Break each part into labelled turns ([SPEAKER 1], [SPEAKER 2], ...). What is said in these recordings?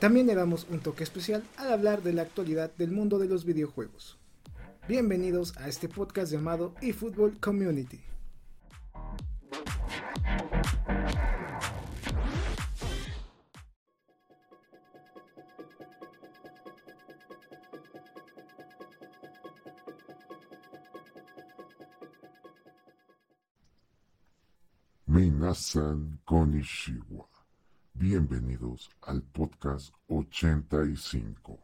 [SPEAKER 1] También le damos un toque especial al hablar de la actualidad del mundo de los videojuegos. Bienvenidos a este podcast llamado eFootball Community.
[SPEAKER 2] Minasan Konishiwa. Bienvenidos al podcast 85.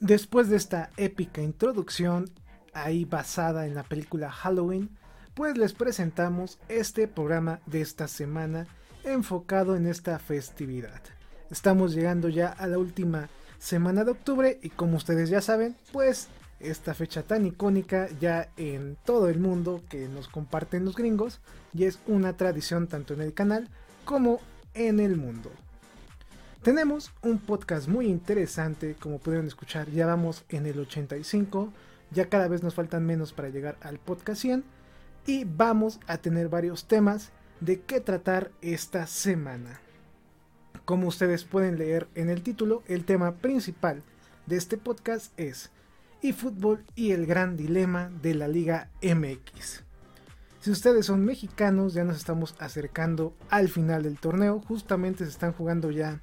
[SPEAKER 1] Después de esta épica introducción, ahí basada en la película Halloween, pues les presentamos este programa de esta semana enfocado en esta festividad. Estamos llegando ya a la última semana de octubre y como ustedes ya saben, pues esta fecha tan icónica ya en todo el mundo que nos comparten los gringos y es una tradición tanto en el canal como en el mundo. Tenemos un podcast muy interesante, como pudieron escuchar, ya vamos en el 85, ya cada vez nos faltan menos para llegar al podcast 100 y vamos a tener varios temas de qué tratar esta semana. Como ustedes pueden leer en el título, el tema principal de este podcast es eFootball y el gran dilema de la Liga MX. Si ustedes son mexicanos, ya nos estamos acercando al final del torneo. Justamente se están jugando ya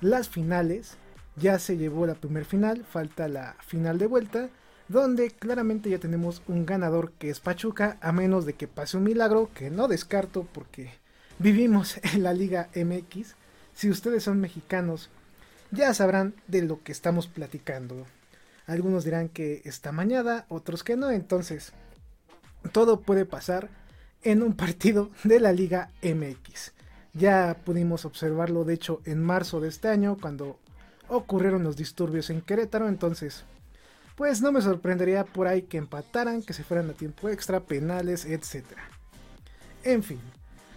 [SPEAKER 1] las finales. Ya se llevó la primer final, falta la final de vuelta, donde claramente ya tenemos un ganador que es Pachuca, a menos de que pase un milagro, que no descarto porque vivimos en la Liga MX. Si ustedes son mexicanos, ya sabrán de lo que estamos platicando. Algunos dirán que está mañada, otros que no, entonces todo puede pasar en un partido de la Liga MX. Ya pudimos observarlo, de hecho, en marzo de este año, cuando ocurrieron los disturbios en Querétaro. Entonces, pues no me sorprendería por ahí que empataran, que se fueran a tiempo extra, penales, etc. En fin,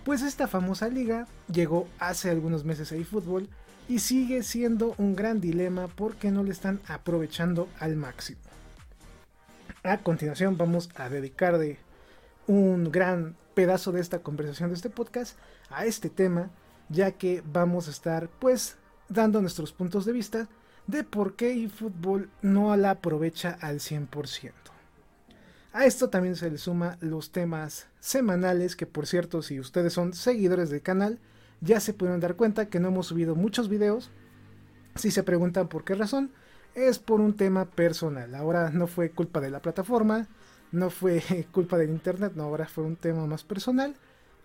[SPEAKER 1] pues esta famosa liga llegó hace algunos meses a eFootball y sigue siendo un gran dilema porque no le están aprovechando al máximo. A continuación vamos a dedicar de un gran pedazo de esta conversación de este podcast a este tema, ya que vamos a estar pues dando nuestros puntos de vista de por qué eFootball no la aprovecha al 100%. A esto también se le suma los temas semanales, que por cierto, si ustedes son seguidores del canal, ya se pudieron dar cuenta que no hemos subido muchos videos. Si se preguntan por qué razón, es por un tema personal. Ahora no fue culpa de la plataforma, no fue culpa del internet, no, ahora fue un tema más personal.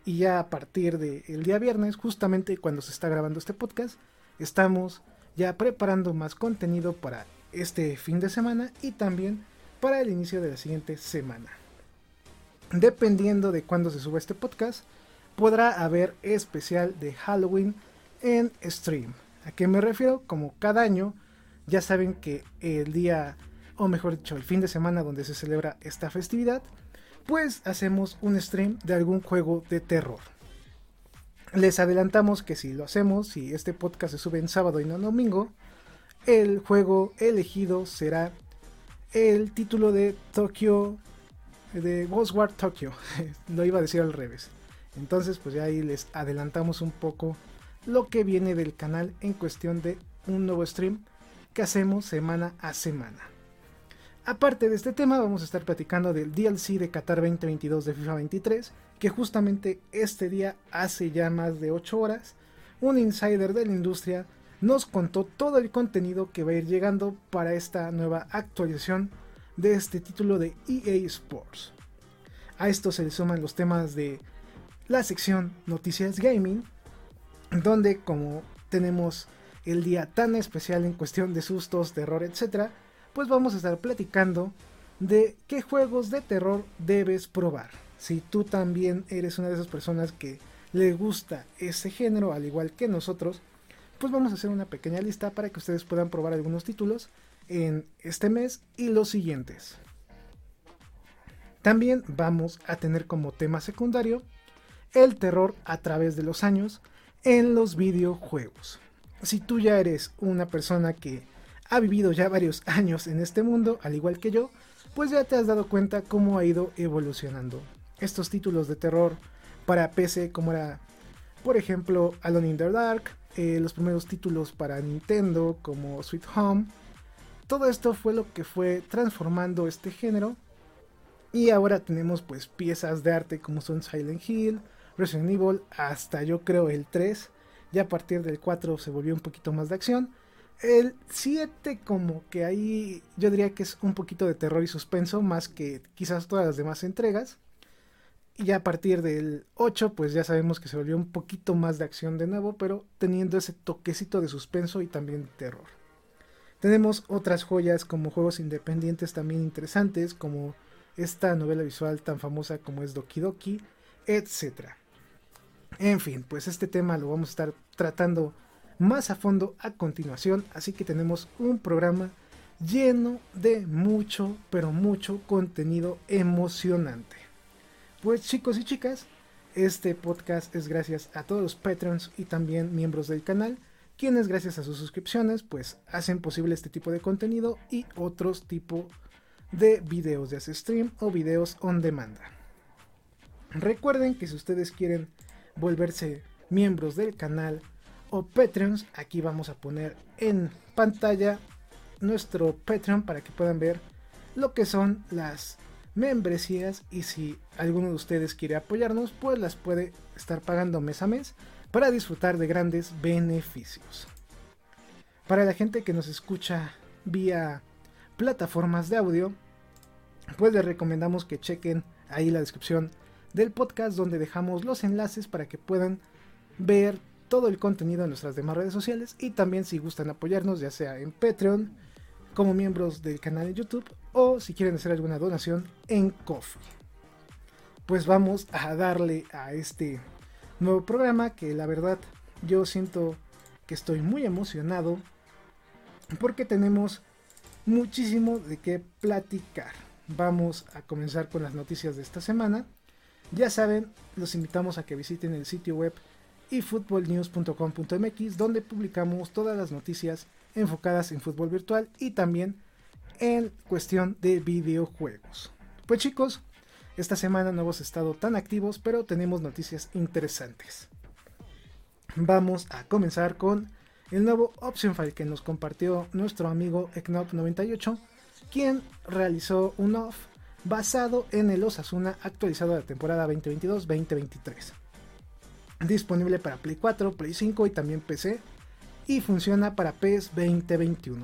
[SPEAKER 1] Y ya a partir del día viernes, justamente cuando se está grabando este podcast, estamos ya preparando más contenido para este fin de semana y también para el inicio de la siguiente semana. Dependiendo de cuándo se suba este podcast, podrá haber especial de Halloween en stream. ¿A qué me refiero? Como cada año, ya saben que el día, o mejor dicho, el fin de semana donde se celebra esta festividad, pues hacemos un stream de algún juego de terror. Les adelantamos que si lo hacemos, si este podcast se sube en sábado y no domingo, el juego elegido será el título de Tokyo, de Ghost War Tokyo. lo iba a decir al revés. Entonces, pues ya ahí les adelantamos un poco lo que viene del canal en cuestión de un nuevo stream que hacemos semana a semana. Aparte de este tema, vamos a estar platicando del DLC de Qatar 2022 de FIFA 23, que justamente este día, hace ya más de 8 horas, un insider de la industria nos contó todo el contenido que va a ir llegando para esta nueva actualización de este título de EA Sports. A esto se le suman los temas de la sección Noticias Gaming, donde como tenemos el día tan especial en cuestión de sustos, terror, etc., pues vamos a estar platicando de qué juegos de terror debes probar. Si tú también eres una de esas personas que le gusta ese género, al igual que nosotros, pues vamos a hacer una pequeña lista para que ustedes puedan probar algunos títulos en este mes y los siguientes. También vamos a tener como tema secundario el terror a través de los años en los videojuegos. Si tú ya eres una persona que ha vivido ya varios años en este mundo, al igual que yo, pues ya te has dado cuenta cómo ha ido evolucionando. Estos títulos de terror para PC como era, por ejemplo, Alone in the Dark, eh, los primeros títulos para Nintendo como Sweet Home, todo esto fue lo que fue transformando este género y ahora tenemos pues piezas de arte como son Silent Hill, Resident Evil, hasta yo creo el 3. Ya a partir del 4 se volvió un poquito más de acción. El 7 como que ahí yo diría que es un poquito de terror y suspenso más que quizás todas las demás entregas. Y a partir del 8 pues ya sabemos que se volvió un poquito más de acción de nuevo, pero teniendo ese toquecito de suspenso y también de terror. Tenemos otras joyas como juegos independientes también interesantes como esta novela visual tan famosa como es Doki Doki, etc. En fin, pues este tema lo vamos a estar tratando más a fondo a continuación, así que tenemos un programa lleno de mucho, pero mucho contenido emocionante. Pues chicos y chicas, este podcast es gracias a todos los patrons y también miembros del canal, quienes gracias a sus suscripciones pues hacen posible este tipo de contenido y otros tipos de videos de stream o videos on demand. Recuerden que si ustedes quieren volverse miembros del canal o Patreons, aquí vamos a poner en pantalla nuestro Patreon para que puedan ver lo que son las membresías y si alguno de ustedes quiere apoyarnos, pues las puede estar pagando mes a mes para disfrutar de grandes beneficios. Para la gente que nos escucha vía plataformas de audio, pues les recomendamos que chequen ahí la descripción del podcast donde dejamos los enlaces para que puedan ver todo el contenido en nuestras demás redes sociales y también si gustan apoyarnos ya sea en Patreon como miembros del canal de YouTube o si quieren hacer alguna donación en Coffee. Pues vamos a darle a este nuevo programa que la verdad yo siento que estoy muy emocionado porque tenemos muchísimo de qué platicar. Vamos a comenzar con las noticias de esta semana. Ya saben, los invitamos a que visiten el sitio web efootballnews.com.mx donde publicamos todas las noticias enfocadas en fútbol virtual y también en cuestión de videojuegos. Pues chicos, esta semana no hemos estado tan activos, pero tenemos noticias interesantes. Vamos a comenzar con el nuevo option file que nos compartió nuestro amigo Eknop98, quien realizó un off basado en el Osasuna actualizado de la temporada 2022-2023. Disponible para Play 4, Play 5 y también PC y funciona para PES 2021.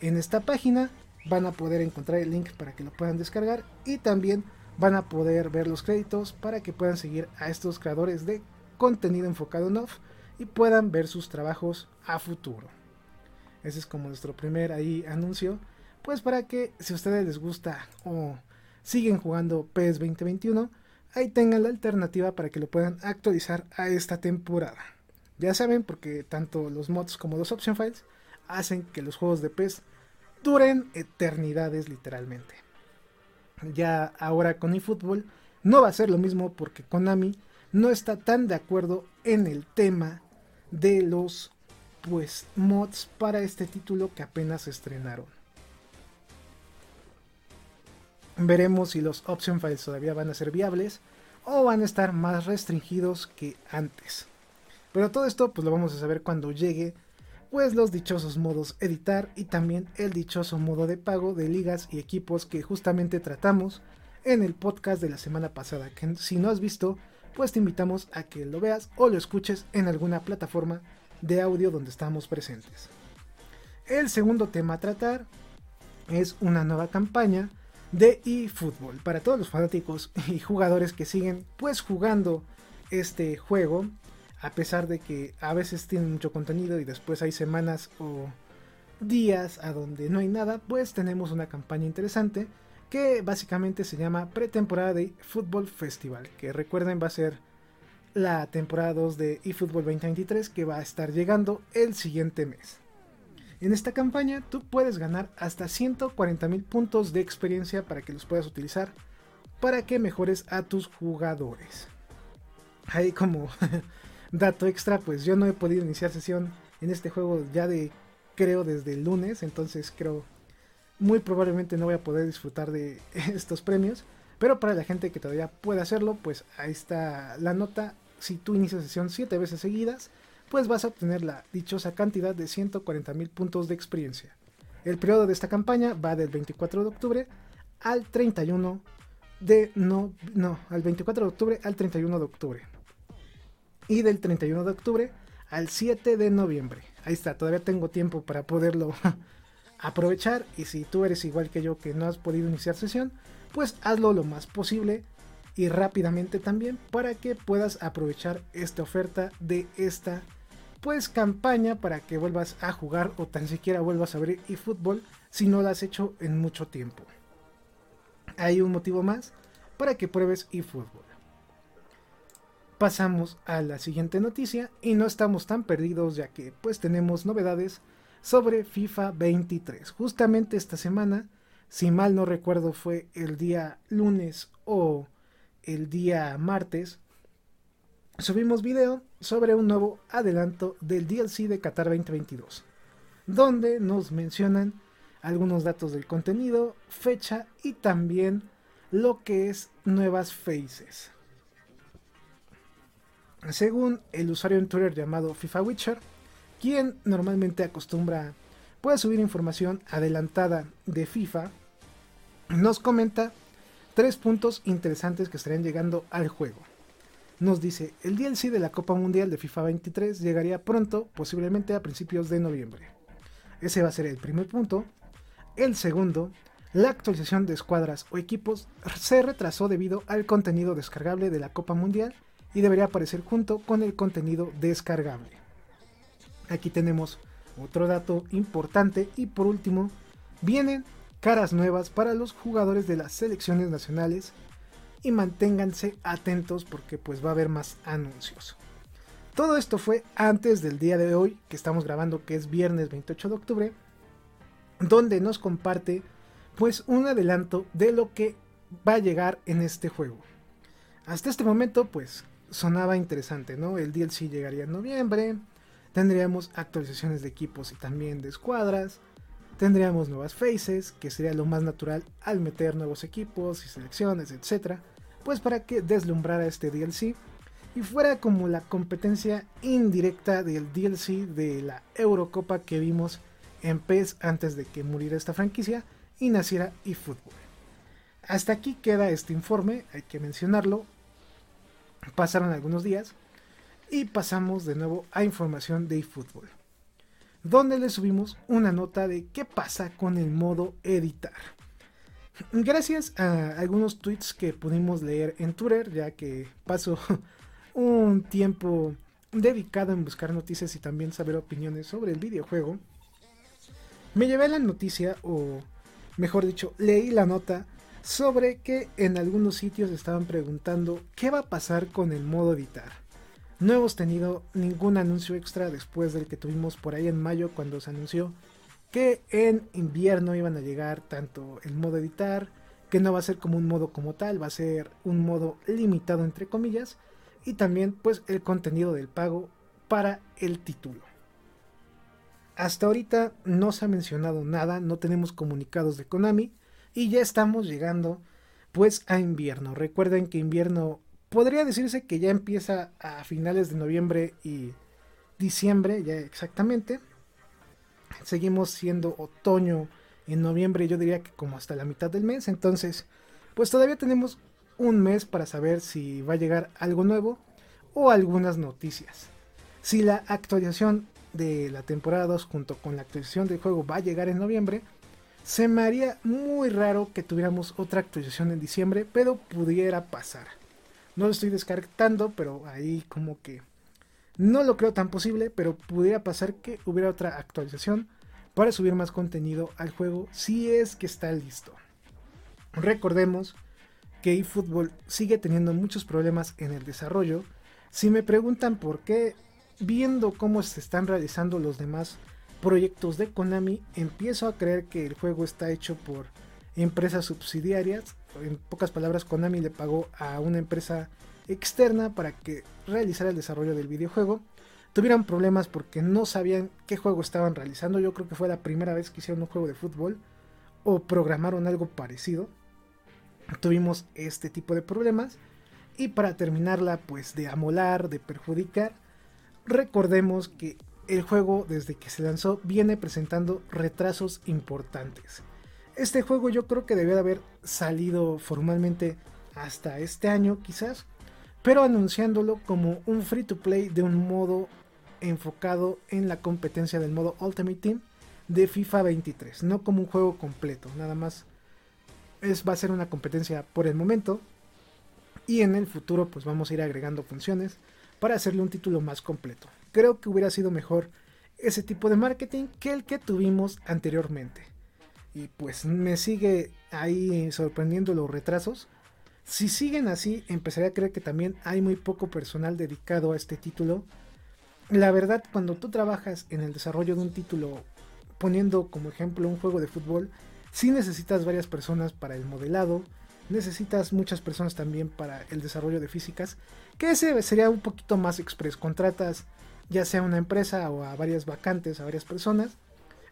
[SPEAKER 1] En esta página van a poder encontrar el link para que lo puedan descargar y también van a poder ver los créditos para que puedan seguir a estos creadores de contenido enfocado en off y puedan ver sus trabajos a futuro. Ese es como nuestro primer ahí anuncio. Pues para que si a ustedes les gusta o siguen jugando PES 2021, ahí tengan la alternativa para que lo puedan actualizar a esta temporada. Ya saben, porque tanto los mods como los option files hacen que los juegos de PES duren eternidades literalmente. Ya ahora con eFootball no va a ser lo mismo porque Konami no está tan de acuerdo en el tema de los pues mods para este título que apenas estrenaron. Veremos si los option files todavía van a ser viables o van a estar más restringidos que antes. Pero todo esto pues lo vamos a saber cuando llegue pues los dichosos modos editar y también el dichoso modo de pago de ligas y equipos que justamente tratamos en el podcast de la semana pasada, que si no has visto pues te invitamos a que lo veas o lo escuches en alguna plataforma de audio donde estamos presentes. El segundo tema a tratar es una nueva campaña de eFootball para todos los fanáticos y jugadores que siguen pues jugando este juego a pesar de que a veces tiene mucho contenido y después hay semanas o días a donde no hay nada pues tenemos una campaña interesante que básicamente se llama pretemporada de Fútbol Festival, que recuerden va a ser la temporada 2 de eFootball 2023 que va a estar llegando el siguiente mes. En esta campaña tú puedes ganar hasta 140 mil puntos de experiencia para que los puedas utilizar para que mejores a tus jugadores. Ahí como dato extra, pues yo no he podido iniciar sesión en este juego ya de creo desde el lunes, entonces creo muy probablemente no voy a poder disfrutar de estos premios. Pero para la gente que todavía puede hacerlo, pues ahí está la nota. Si tú inicias sesión 7 veces seguidas, pues vas a obtener la dichosa cantidad de 140 mil puntos de experiencia. El periodo de esta campaña va del 24 de octubre al 31 de no, no, al 24 de octubre al 31 de octubre. Y del 31 de octubre al 7 de noviembre. Ahí está, todavía tengo tiempo para poderlo aprovechar y si tú eres igual que yo que no has podido iniciar sesión, pues hazlo lo más posible y rápidamente también para que puedas aprovechar esta oferta de esta pues campaña para que vuelvas a jugar o tan siquiera vuelvas a ver eFootball si no lo has hecho en mucho tiempo. Hay un motivo más para que pruebes eFootball. Pasamos a la siguiente noticia y no estamos tan perdidos ya que pues tenemos novedades sobre FIFA 23. Justamente esta semana, si mal no recuerdo fue el día lunes o el día martes, subimos video sobre un nuevo adelanto del DLC de Qatar 2022, donde nos mencionan algunos datos del contenido, fecha y también lo que es nuevas faces. Según el usuario en Twitter llamado FIFA Witcher, quien normalmente acostumbra puede subir información adelantada de FIFA, nos comenta tres puntos interesantes que estarían llegando al juego. Nos dice, el DLC de la Copa Mundial de FIFA 23 llegaría pronto, posiblemente a principios de noviembre. Ese va a ser el primer punto. El segundo, la actualización de escuadras o equipos se retrasó debido al contenido descargable de la Copa Mundial y debería aparecer junto con el contenido descargable. Aquí tenemos otro dato importante y por último, vienen caras nuevas para los jugadores de las selecciones nacionales y manténganse atentos porque pues va a haber más anuncios. Todo esto fue antes del día de hoy que estamos grabando que es viernes 28 de octubre donde nos comparte pues un adelanto de lo que va a llegar en este juego. Hasta este momento pues sonaba interesante, ¿no? El DLC llegaría en noviembre, tendríamos actualizaciones de equipos y también de escuadras, tendríamos nuevas faces, que sería lo más natural al meter nuevos equipos y selecciones, etc. Pues para que deslumbrara este DLC y fuera como la competencia indirecta del DLC de la Eurocopa que vimos en PES antes de que muriera esta franquicia y naciera eFootball. Hasta aquí queda este informe, hay que mencionarlo. Pasaron algunos días y pasamos de nuevo a información de eFootball, donde le subimos una nota de qué pasa con el modo editar. Gracias a algunos tweets que pudimos leer en Twitter, ya que paso un tiempo dedicado en buscar noticias y también saber opiniones sobre el videojuego, me llevé la noticia, o mejor dicho, leí la nota sobre que en algunos sitios estaban preguntando qué va a pasar con el modo editar. No hemos tenido ningún anuncio extra después del que tuvimos por ahí en mayo cuando se anunció que en invierno iban a llegar tanto el modo editar, que no va a ser como un modo como tal, va a ser un modo limitado entre comillas, y también pues el contenido del pago para el título. Hasta ahorita no se ha mencionado nada, no tenemos comunicados de Konami y ya estamos llegando pues a invierno. Recuerden que invierno podría decirse que ya empieza a finales de noviembre y diciembre, ya exactamente. Seguimos siendo otoño en noviembre, yo diría que como hasta la mitad del mes. Entonces, pues todavía tenemos un mes para saber si va a llegar algo nuevo o algunas noticias. Si la actualización de la temporada 2 junto con la actualización del juego va a llegar en noviembre, se me haría muy raro que tuviéramos otra actualización en diciembre, pero pudiera pasar. No lo estoy descartando, pero ahí como que no lo creo tan posible, pero pudiera pasar que hubiera otra actualización para subir más contenido al juego si es que está listo. Recordemos que eFootball sigue teniendo muchos problemas en el desarrollo. Si me preguntan por qué, viendo cómo se están realizando los demás proyectos de Konami, empiezo a creer que el juego está hecho por empresas subsidiarias. En pocas palabras, Konami le pagó a una empresa externa para que realizara el desarrollo del videojuego. Tuvieron problemas porque no sabían qué juego estaban realizando. Yo creo que fue la primera vez que hicieron un juego de fútbol o programaron algo parecido. Tuvimos este tipo de problemas. Y para terminarla, pues de amolar, de perjudicar, recordemos que el juego desde que se lanzó viene presentando retrasos importantes. Este juego yo creo que debió de haber salido formalmente hasta este año quizás, pero anunciándolo como un free to play de un modo enfocado en la competencia del modo Ultimate Team de FIFA 23, no como un juego completo, nada más es, va a ser una competencia por el momento y en el futuro pues vamos a ir agregando funciones para hacerle un título más completo creo que hubiera sido mejor ese tipo de marketing que el que tuvimos anteriormente. Y pues me sigue ahí sorprendiendo los retrasos. Si siguen así, empezaría a creer que también hay muy poco personal dedicado a este título. La verdad, cuando tú trabajas en el desarrollo de un título, poniendo como ejemplo un juego de fútbol, sí necesitas varias personas para el modelado, necesitas muchas personas también para el desarrollo de físicas, que ese sería un poquito más express. Contratas ya sea una empresa o a varias vacantes, a varias personas,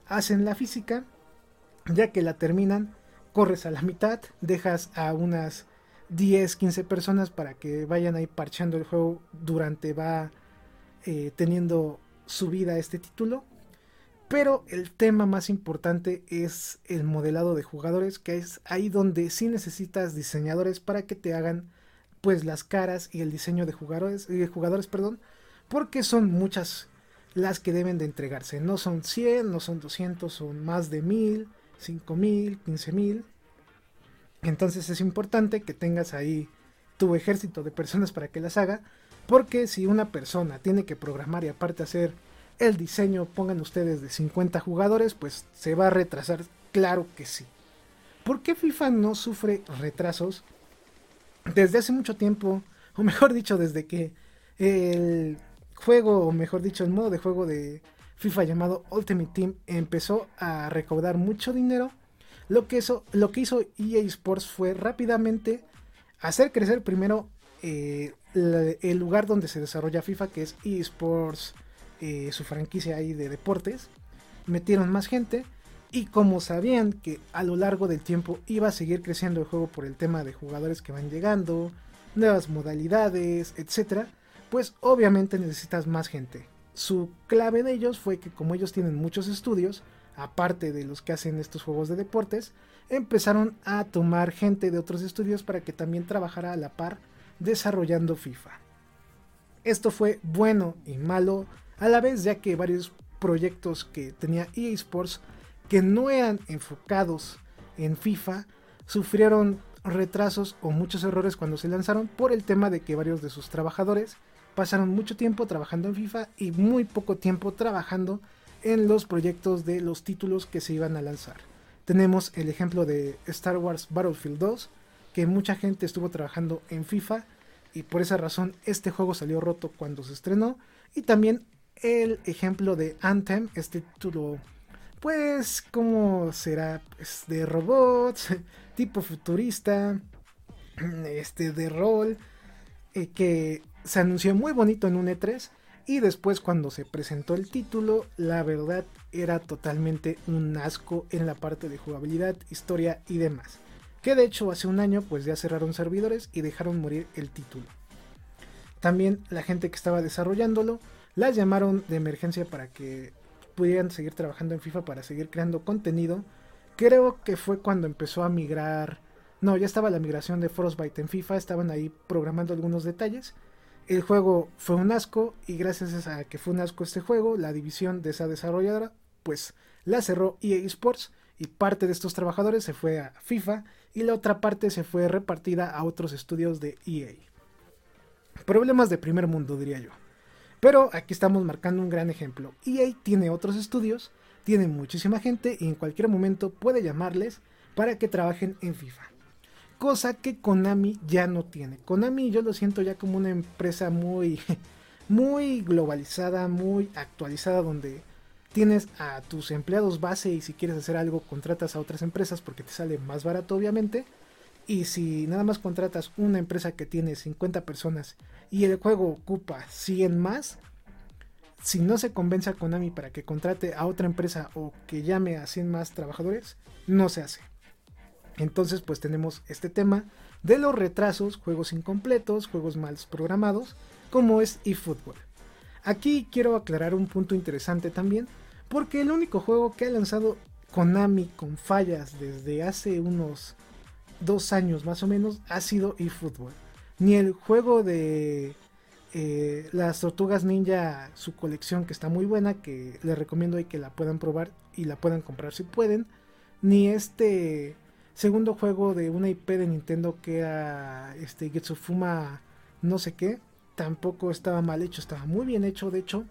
[SPEAKER 1] hacen la física, ya que la terminan, corres a la mitad, dejas a unas 10, 15 personas para que vayan ahí parchando el juego durante va eh, teniendo su vida este título. Pero el tema más importante es el modelado de jugadores, que es ahí donde sí necesitas diseñadores para que te hagan pues las caras y el diseño de jugadores, de jugadores perdón, porque son muchas las que deben de entregarse. No son 100, no son 200, son más de 1000, 5000, 15000. Entonces es importante que tengas ahí tu ejército de personas para que las haga, porque si una persona tiene que programar y aparte hacer el diseño, pongan ustedes de 50 jugadores, pues se va a retrasar, claro que sí. ¿Por qué FIFA no sufre retrasos? Desde hace mucho tiempo, o mejor dicho, desde que el juego, o mejor dicho, el modo de juego de FIFA llamado Ultimate Team empezó a recaudar mucho dinero. Lo que, lo que hizo EA Sports fue rápidamente hacer crecer primero eh, el lugar donde se desarrolla FIFA, que es EA Sports, eh, su franquicia ahí de deportes. Metieron más gente y como sabían que a lo largo del tiempo iba a seguir creciendo el juego por el tema de jugadores que van llegando, nuevas modalidades, etcétera, pues obviamente necesitas más gente. Su clave de ellos fue que como ellos tienen muchos estudios, aparte de los que hacen estos juegos de deportes, empezaron a tomar gente de otros estudios para que también trabajara a la par desarrollando FIFA. Esto fue bueno y malo a la vez ya que varios proyectos que tenía EA Sports que no eran enfocados en FIFA sufrieron retrasos o muchos errores cuando se lanzaron por el tema de que varios de sus trabajadores pasaron mucho tiempo trabajando en FIFA y muy poco tiempo trabajando en los proyectos de los títulos que se iban a lanzar. Tenemos el ejemplo de Star Wars Battlefield 2, que mucha gente estuvo trabajando en FIFA y por esa razón este juego salió roto cuando se estrenó. Y también el ejemplo de Anthem, este título, pues, ¿cómo será? Pues de robots, tipo futurista, este de rol, eh, que se anunció muy bonito en un E3 y después cuando se presentó el título, la verdad era totalmente un asco en la parte de jugabilidad, historia y demás. Que de hecho hace un año pues ya cerraron servidores y dejaron morir el título. También la gente que estaba desarrollándolo las llamaron de emergencia para que pudieran seguir trabajando en FIFA para seguir creando contenido. Creo que fue cuando empezó a migrar. No, ya estaba la migración de Frostbite en FIFA, estaban ahí programando algunos detalles el juego fue un asco y gracias a que fue un asco este juego, la división de esa desarrolladora pues la cerró EA Sports y parte de estos trabajadores se fue a FIFA y la otra parte se fue repartida a otros estudios de EA. Problemas de primer mundo diría yo. Pero aquí estamos marcando un gran ejemplo. EA tiene otros estudios, tiene muchísima gente y en cualquier momento puede llamarles para que trabajen en FIFA. Cosa que Konami ya no tiene. Konami yo lo siento ya como una empresa muy, muy globalizada, muy actualizada, donde tienes a tus empleados base y si quieres hacer algo contratas a otras empresas porque te sale más barato obviamente. Y si nada más contratas una empresa que tiene 50 personas y el juego ocupa 100 más, si no se convence a Konami para que contrate a otra empresa o que llame a 100 más trabajadores, no se hace. Entonces pues tenemos este tema de los retrasos, juegos incompletos, juegos mal programados, como es eFootball. Aquí quiero aclarar un punto interesante también, porque el único juego que ha lanzado Konami con fallas desde hace unos dos años más o menos ha sido eFootball. Ni el juego de eh, las tortugas ninja, su colección que está muy buena, que les recomiendo ahí que la puedan probar y la puedan comprar si pueden, ni este segundo juego de una IP de Nintendo que era este Getsufuma no sé qué, tampoco estaba mal hecho, estaba muy bien hecho, de hecho,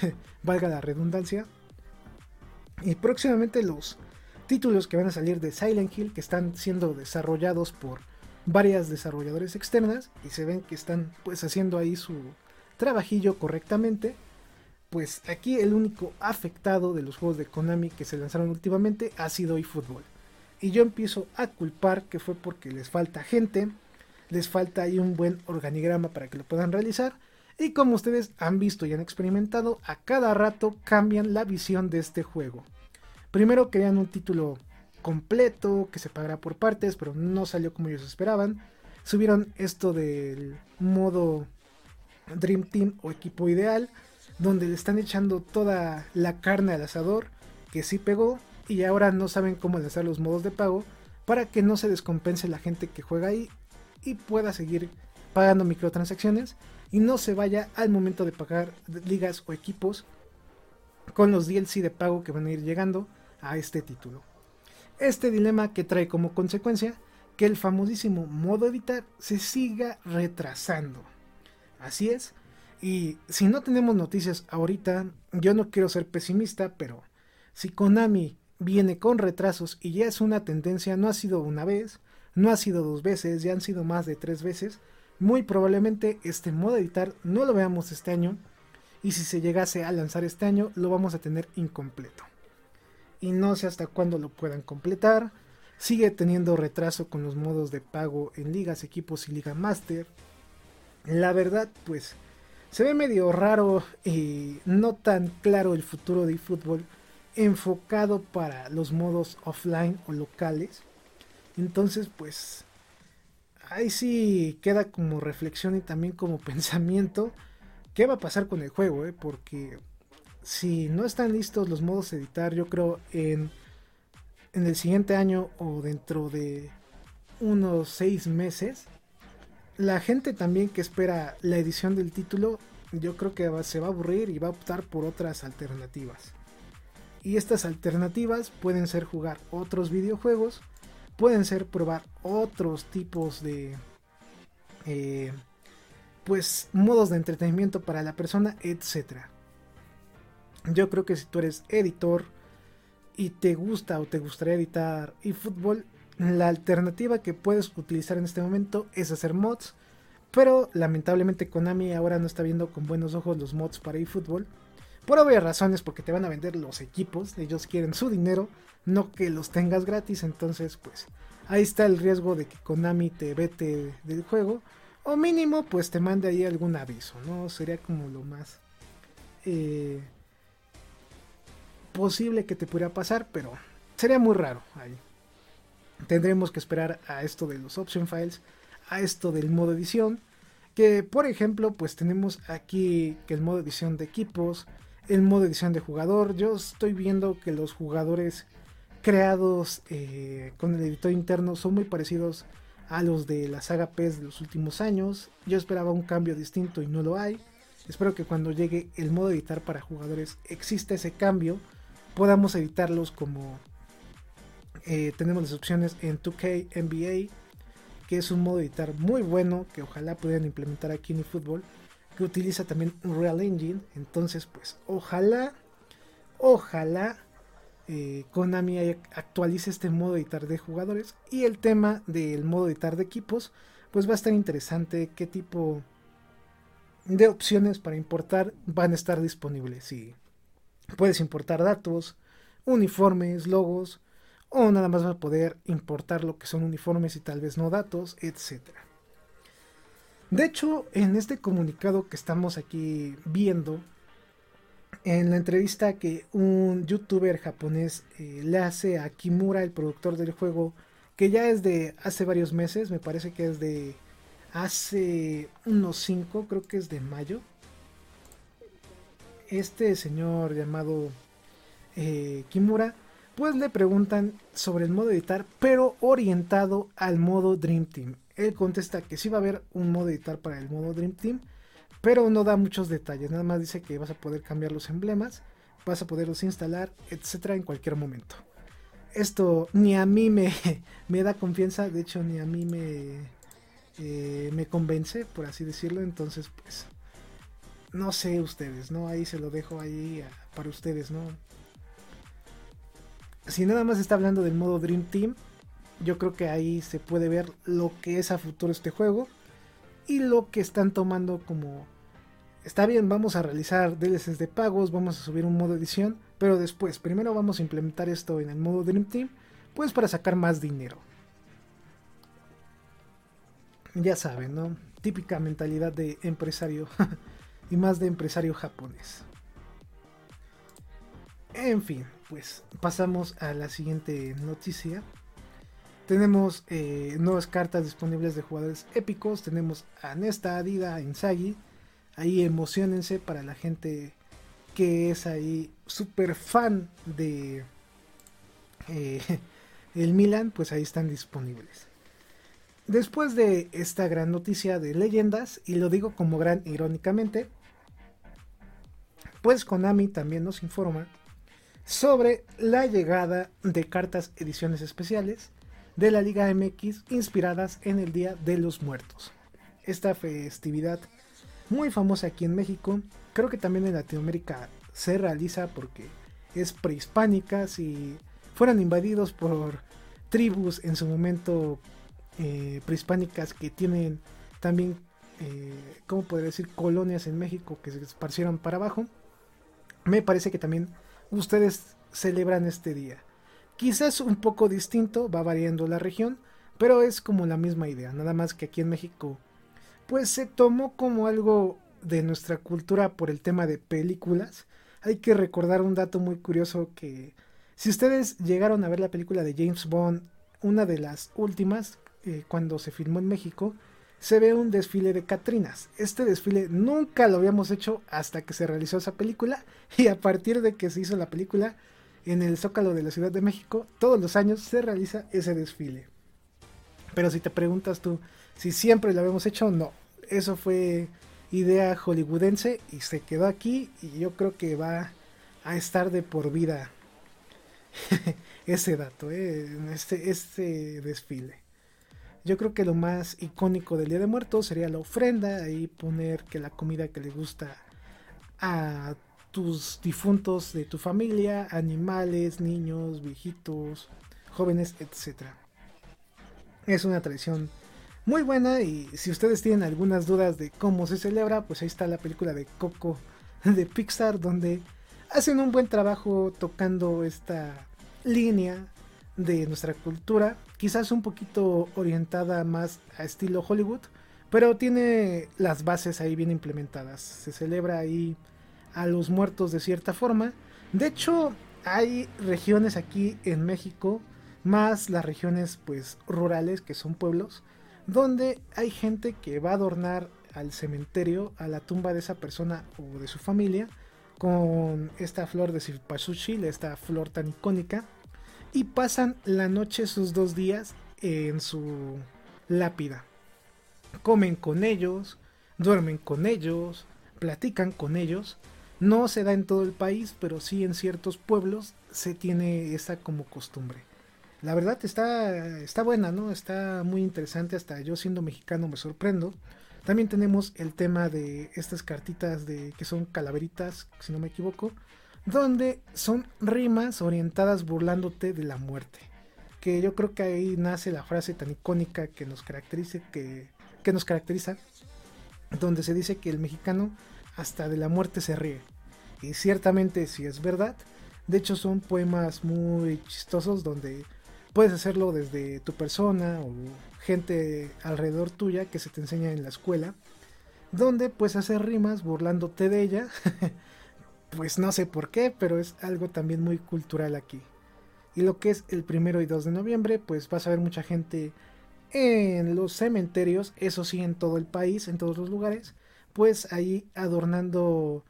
[SPEAKER 1] valga la redundancia. Y próximamente los títulos que van a salir de Silent Hill, que están siendo desarrollados por varias desarrolladores externas y se ven que están pues haciendo ahí su trabajillo correctamente. Pues aquí el único afectado de los juegos de Konami que se lanzaron últimamente ha sido eFootball. Y yo empiezo a culpar que fue porque les falta gente, les falta ahí un buen organigrama para que lo puedan realizar. Y como ustedes han visto y han experimentado, a cada rato cambian la visión de este juego. Primero crean un título completo que se pagará por partes, pero no salió como ellos esperaban. Subieron esto del modo Dream Team o equipo ideal, donde le están echando toda la carne al asador, que sí pegó, y ahora no saben cómo lanzar los modos de pago para que no se descompense la gente que juega ahí y pueda seguir pagando microtransacciones y no se vaya al momento de pagar ligas o equipos con los DLC de pago que van a ir llegando a este título. Este dilema que trae como consecuencia que el famosísimo modo editar se siga retrasando. Así es. Y si no tenemos noticias ahorita, yo no quiero ser pesimista, pero si Konami viene con retrasos y ya es una tendencia, no ha sido una vez, no ha sido dos veces, ya han sido más de tres veces, muy probablemente este modo editar no lo veamos este año y si se llegase a lanzar este año lo vamos a tener incompleto y no sé hasta cuándo lo puedan completar. Sigue teniendo retraso con los modos de pago en ligas, equipos y liga master. La verdad, pues se ve medio raro y no tan claro el futuro de fútbol enfocado para los modos offline o locales. Entonces, pues ahí sí queda como reflexión y también como pensamiento qué va a pasar con el juego, ¿eh? porque si no están listos los modos editar, yo creo en, en el siguiente año o dentro de unos seis meses, la gente también que espera la edición del título, yo creo que se va a aburrir y va a optar por otras alternativas. Y estas alternativas pueden ser jugar otros videojuegos, pueden ser probar otros tipos de eh, pues modos de entretenimiento para la persona, etcétera. Yo creo que si tú eres editor y te gusta o te gustaría editar eFootball, la alternativa que puedes utilizar en este momento es hacer mods. Pero lamentablemente Konami ahora no está viendo con buenos ojos los mods para eFootball. Por obvias razones, porque te van a vender los equipos. Ellos quieren su dinero, no que los tengas gratis. Entonces, pues ahí está el riesgo de que Konami te vete del juego. O mínimo, pues te mande ahí algún aviso, ¿no? Sería como lo más... Eh, posible que te pudiera pasar, pero sería muy raro ahí. Tendremos que esperar a esto de los option files, a esto del modo edición, que por ejemplo, pues tenemos aquí que el modo edición de equipos, el modo edición de jugador. Yo estoy viendo que los jugadores creados eh, con el editor interno son muy parecidos a los de la saga PES de los últimos años. Yo esperaba un cambio distinto y no lo hay. Espero que cuando llegue el modo editar para jugadores exista ese cambio podamos editarlos como eh, tenemos las opciones en 2K NBA, que es un modo editar muy bueno que ojalá pudieran implementar aquí en eFootball, que utiliza también Unreal Engine. Entonces, pues ojalá, ojalá eh, Konami actualice este modo editar de jugadores. Y el tema del modo editar de equipos pues va a estar interesante qué tipo de opciones para importar van a estar disponibles. Y puedes importar datos uniformes logos o nada más va a poder importar lo que son uniformes y tal vez no datos etcétera de hecho en este comunicado que estamos aquí viendo en la entrevista que un youtuber japonés eh, le hace a Kimura, el productor del juego, que ya es de hace varios meses, me parece que es de hace unos 5, creo que es de mayo. Este señor llamado eh, Kimura, pues le preguntan sobre el modo editar, pero orientado al modo Dream Team. Él contesta que sí va a haber un modo editar para el modo Dream Team, pero no da muchos detalles, nada más dice que vas a poder cambiar los emblemas, vas a poderlos instalar, etcétera, en cualquier momento. Esto ni a mí me, me da confianza, de hecho ni a mí me, eh, me convence, por así decirlo, entonces pues no sé ustedes, ¿no? Ahí se lo dejo ahí para ustedes, ¿no? Si nada más está hablando del modo Dream Team, yo creo que ahí se puede ver lo que es a futuro este juego y lo que están tomando como está bien, vamos a realizar DLCs de pagos, vamos a subir un modo edición, pero después, primero vamos a implementar esto en el modo Dream Team, pues para sacar más dinero. Ya saben, ¿no? Típica mentalidad de empresario y más de empresario japonés. En fin, pues pasamos a la siguiente noticia. Tenemos eh, nuevas cartas disponibles de jugadores épicos. Tenemos a Nesta, Adida, Inzaghi, ahí emocionense para la gente que es ahí súper fan de eh, el Milan, pues ahí están disponibles. Después de esta gran noticia de leyendas, y lo digo como gran irónicamente, pues Konami también nos informa sobre la llegada de cartas ediciones especiales de la Liga MX inspiradas en el Día de los Muertos. Esta festividad muy famosa aquí en México. Creo que también en Latinoamérica se realiza porque es prehispánica. Si fueran invadidos por tribus en su momento eh, prehispánicas que tienen también, eh, ¿cómo podría decir?, colonias en México que se esparcieron para abajo. Me parece que también ustedes celebran este día. Quizás un poco distinto, va variando la región, pero es como la misma idea, nada más que aquí en México pues se tomó como algo de nuestra cultura por el tema de películas. Hay que recordar un dato muy curioso que si ustedes llegaron a ver la película de James Bond, una de las últimas, eh, cuando se filmó en México, se ve un desfile de Catrinas. Este desfile nunca lo habíamos hecho hasta que se realizó esa película y a partir de que se hizo la película en el Zócalo de la Ciudad de México, todos los años se realiza ese desfile. Pero si te preguntas tú, si siempre lo habíamos hecho, no. Eso fue idea hollywoodense y se quedó aquí y yo creo que va a estar de por vida ese dato, ¿eh? este, este desfile. Yo creo que lo más icónico del Día de Muertos sería la ofrenda, ahí poner que la comida que le gusta a tus difuntos de tu familia, animales, niños, viejitos, jóvenes, etc. Es una tradición muy buena y si ustedes tienen algunas dudas de cómo se celebra, pues ahí está la película de Coco de Pixar donde hacen un buen trabajo tocando esta línea de nuestra cultura, quizás un poquito orientada más a estilo Hollywood, pero tiene las bases ahí bien implementadas. Se celebra ahí a los muertos de cierta forma. De hecho, hay regiones aquí en México, más las regiones pues rurales que son pueblos, donde hay gente que va a adornar al cementerio, a la tumba de esa persona o de su familia, con esta flor de cempasúchil, esta flor tan icónica, y pasan la noche sus dos días en su lápida. Comen con ellos, duermen con ellos, platican con ellos. No se da en todo el país, pero sí en ciertos pueblos se tiene esa como costumbre la verdad está, está buena, ¿no? Está muy interesante, hasta yo siendo mexicano me sorprendo. También tenemos el tema de estas cartitas de que son calaveritas, si no me equivoco, donde son rimas orientadas burlándote de la muerte. Que yo creo que ahí nace la frase tan icónica que nos caracteriza, que, que nos caracteriza, donde se dice que el mexicano hasta de la muerte se ríe. Y ciertamente si es verdad. De hecho son poemas muy chistosos donde puedes hacerlo desde tu persona o gente alrededor tuya que se te enseña en la escuela. Donde puedes hacer rimas burlándote de ella. pues no sé por qué, pero es algo también muy cultural aquí. Y lo que es el primero y 2 de noviembre, pues vas a ver mucha gente en los cementerios, eso sí, en todo el país, en todos los lugares, pues ahí adornando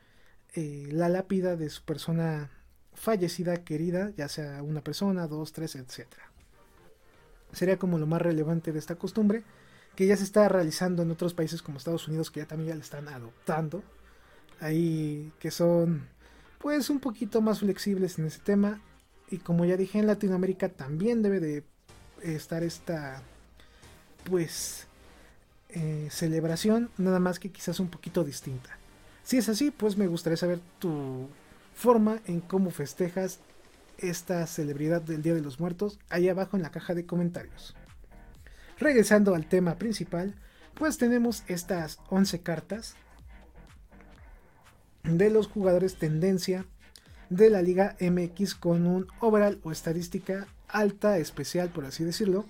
[SPEAKER 1] eh, la lápida de su persona fallecida, querida, ya sea una persona, dos, tres, etc. Sería como lo más relevante de esta costumbre, que ya se está realizando en otros países como Estados Unidos, que ya también la están adoptando. Ahí que son pues un poquito más flexibles en ese tema. Y como ya dije, en Latinoamérica también debe de estar esta pues eh, celebración, nada más que quizás un poquito distinta. Si es así, pues me gustaría saber tu forma en cómo festejas esta celebridad del Día de los Muertos ahí abajo en la caja de comentarios. Regresando al tema principal, pues tenemos estas 11 cartas de los jugadores tendencia de la Liga MX con un overall o estadística alta, especial por así decirlo,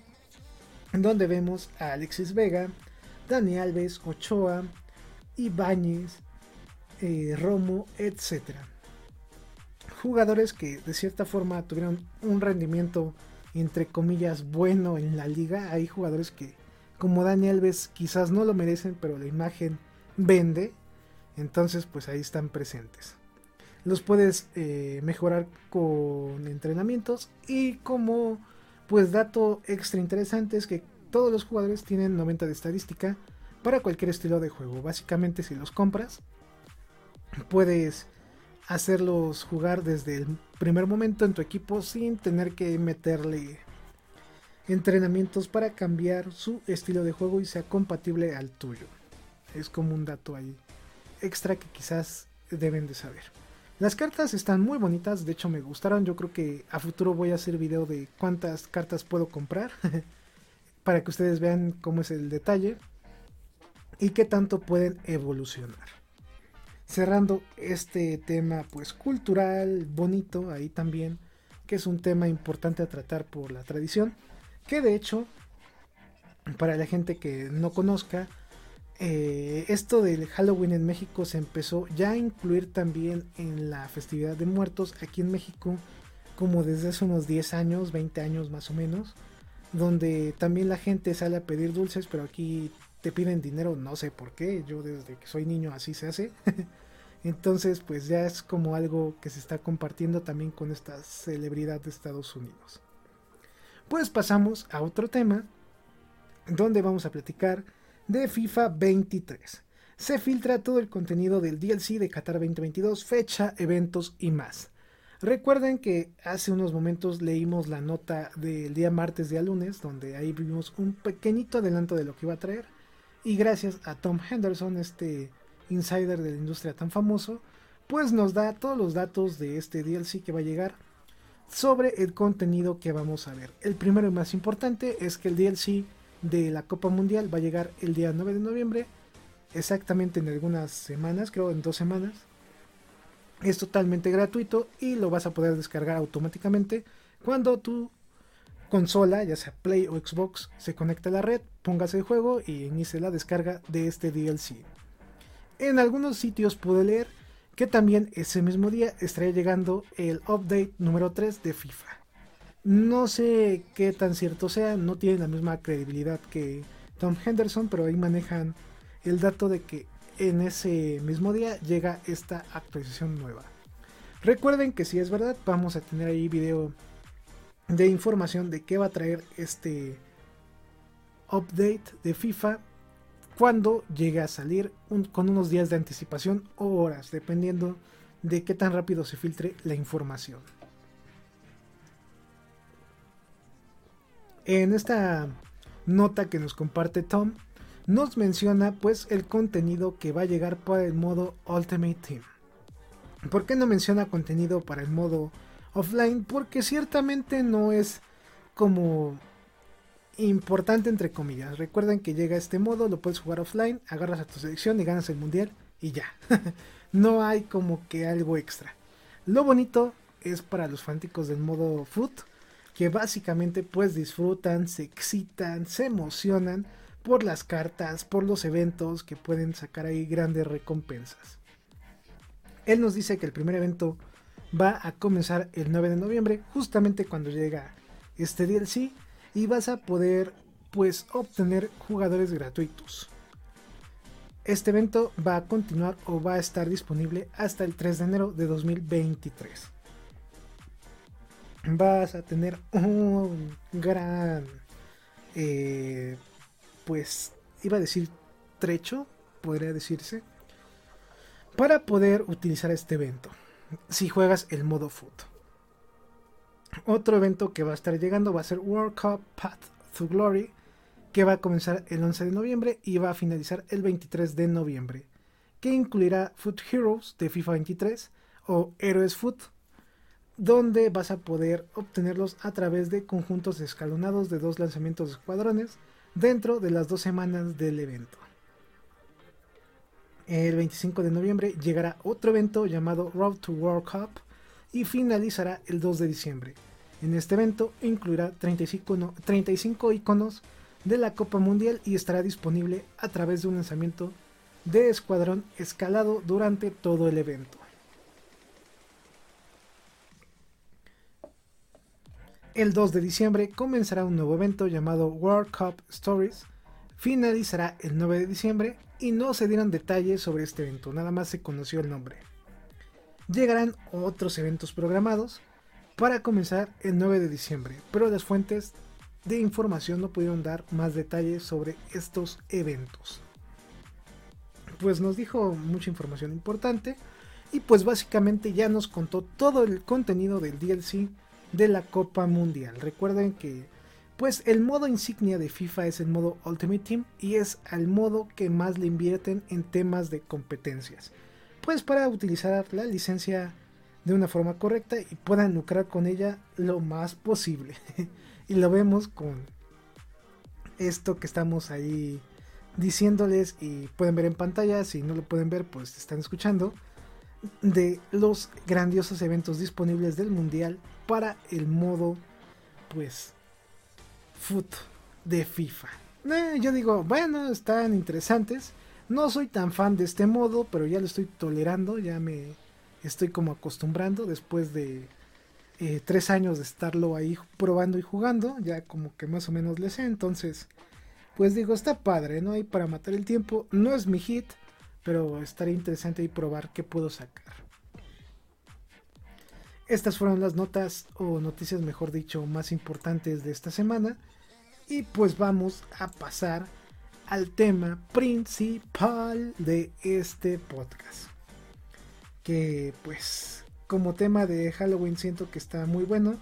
[SPEAKER 1] donde vemos a Alexis Vega, Dani Alves, Ochoa, Ibáñez, eh, Romo, etc. Jugadores que de cierta forma tuvieron un rendimiento entre comillas bueno en la liga. Hay jugadores que como Dani Alves quizás no lo merecen, pero la imagen vende. Entonces pues ahí están presentes. Los puedes eh, mejorar con entrenamientos y como pues dato extra interesante es que todos los jugadores tienen 90 de estadística para cualquier estilo de juego. Básicamente si los compras, puedes hacerlos jugar desde el primer momento en tu equipo sin tener que meterle entrenamientos para cambiar su estilo de juego y sea compatible al tuyo. Es como un dato ahí extra que quizás deben de saber. Las cartas están muy bonitas, de hecho me gustaron. Yo creo que a futuro voy a hacer video de cuántas cartas puedo comprar para que ustedes vean cómo es el detalle y qué tanto pueden evolucionar. Cerrando este tema pues cultural, bonito ahí también, que es un tema importante a tratar por la tradición, que de hecho para la gente que no conozca, eh, esto del Halloween en México se empezó ya a incluir también en la festividad de muertos aquí en México como desde hace unos 10 años, 20 años más o menos, donde también la gente sale a pedir dulces, pero aquí te piden dinero, no sé por qué, yo desde que soy niño así se hace. Entonces, pues ya es como algo que se está compartiendo también con esta celebridad de Estados Unidos. Pues pasamos a otro tema, donde vamos a platicar de FIFA 23. Se filtra todo el contenido del DLC de Qatar 2022, fecha, eventos y más. Recuerden que hace unos momentos leímos la nota del día martes día lunes, donde ahí vimos un pequeñito adelanto de lo que iba a traer. Y gracias a Tom Henderson, este insider de la industria tan famoso, pues nos da todos los datos de este DLC que va a llegar sobre el contenido que vamos a ver. El primero y más importante es que el DLC de la Copa Mundial va a llegar el día 9 de noviembre, exactamente en algunas semanas, creo en dos semanas. Es totalmente gratuito y lo vas a poder descargar automáticamente cuando tu consola, ya sea Play o Xbox, se conecte a la red, pongas el juego y inicie la descarga de este DLC. En algunos sitios pude leer que también ese mismo día estaría llegando el update número 3 de FIFA. No sé qué tan cierto sea, no tiene la misma credibilidad que Tom Henderson, pero ahí manejan el dato de que en ese mismo día llega esta actualización nueva. Recuerden que si es verdad, vamos a tener ahí video de información de qué va a traer este update de FIFA cuando llegue a salir con unos días de anticipación o horas, dependiendo de qué tan rápido se filtre la información. En esta nota que nos comparte Tom, nos menciona pues el contenido que va a llegar para el modo Ultimate Team. ¿Por qué no menciona contenido para el modo offline? Porque ciertamente no es como importante entre comillas. Recuerden que llega este modo, lo puedes jugar offline, agarras a tu selección y ganas el mundial y ya. no hay como que algo extra. Lo bonito es para los fanáticos del modo foot, que básicamente pues disfrutan, se excitan, se emocionan por las cartas, por los eventos que pueden sacar ahí grandes recompensas. Él nos dice que el primer evento va a comenzar el 9 de noviembre, justamente cuando llega este DLC y vas a poder pues obtener jugadores gratuitos. Este evento va a continuar o va a estar disponible hasta el 3 de enero de 2023. Vas a tener un gran, eh, pues iba a decir trecho, podría decirse, para poder utilizar este evento. Si juegas el modo foot. Otro evento que va a estar llegando va a ser World Cup Path to Glory, que va a comenzar el 11 de noviembre y va a finalizar el 23 de noviembre, que incluirá Foot Heroes de FIFA 23 o Héroes Foot, donde vas a poder obtenerlos a través de conjuntos escalonados de dos lanzamientos de escuadrones dentro de las dos semanas del evento. El 25 de noviembre llegará otro evento llamado Road to World Cup y finalizará el 2 de diciembre. En este evento incluirá 35, 35 iconos de la Copa Mundial y estará disponible a través de un lanzamiento de escuadrón escalado durante todo el evento. El 2 de diciembre comenzará un nuevo evento llamado World Cup Stories. Finalizará el 9 de diciembre y no se dieron detalles sobre este evento, nada más se conoció el nombre. Llegarán otros eventos programados para comenzar el 9 de diciembre, pero las fuentes de información no pudieron dar más detalles sobre estos eventos. Pues nos dijo mucha información importante y pues básicamente ya nos contó todo el contenido del DLC de la Copa Mundial. Recuerden que pues el modo insignia de FIFA es el modo Ultimate Team y es al modo que más le invierten en temas de competencias. Pues para utilizar la licencia de una forma correcta y puedan lucrar con ella lo más posible. y lo vemos con esto que estamos ahí diciéndoles y pueden ver en pantalla, si no lo pueden ver pues están escuchando, de los grandiosos eventos disponibles del mundial para el modo pues foot de FIFA. Eh, yo digo, bueno, están interesantes. No soy tan fan de este modo, pero ya lo estoy tolerando, ya me estoy como acostumbrando después de eh, tres años de estarlo ahí probando y jugando, ya como que más o menos le sé, entonces pues digo, está padre, ¿no? hay para matar el tiempo, no es mi hit, pero estaría interesante y probar qué puedo sacar. Estas fueron las notas o noticias, mejor dicho, más importantes de esta semana. Y pues vamos a pasar al tema principal de este podcast que pues como tema de Halloween siento que está muy bueno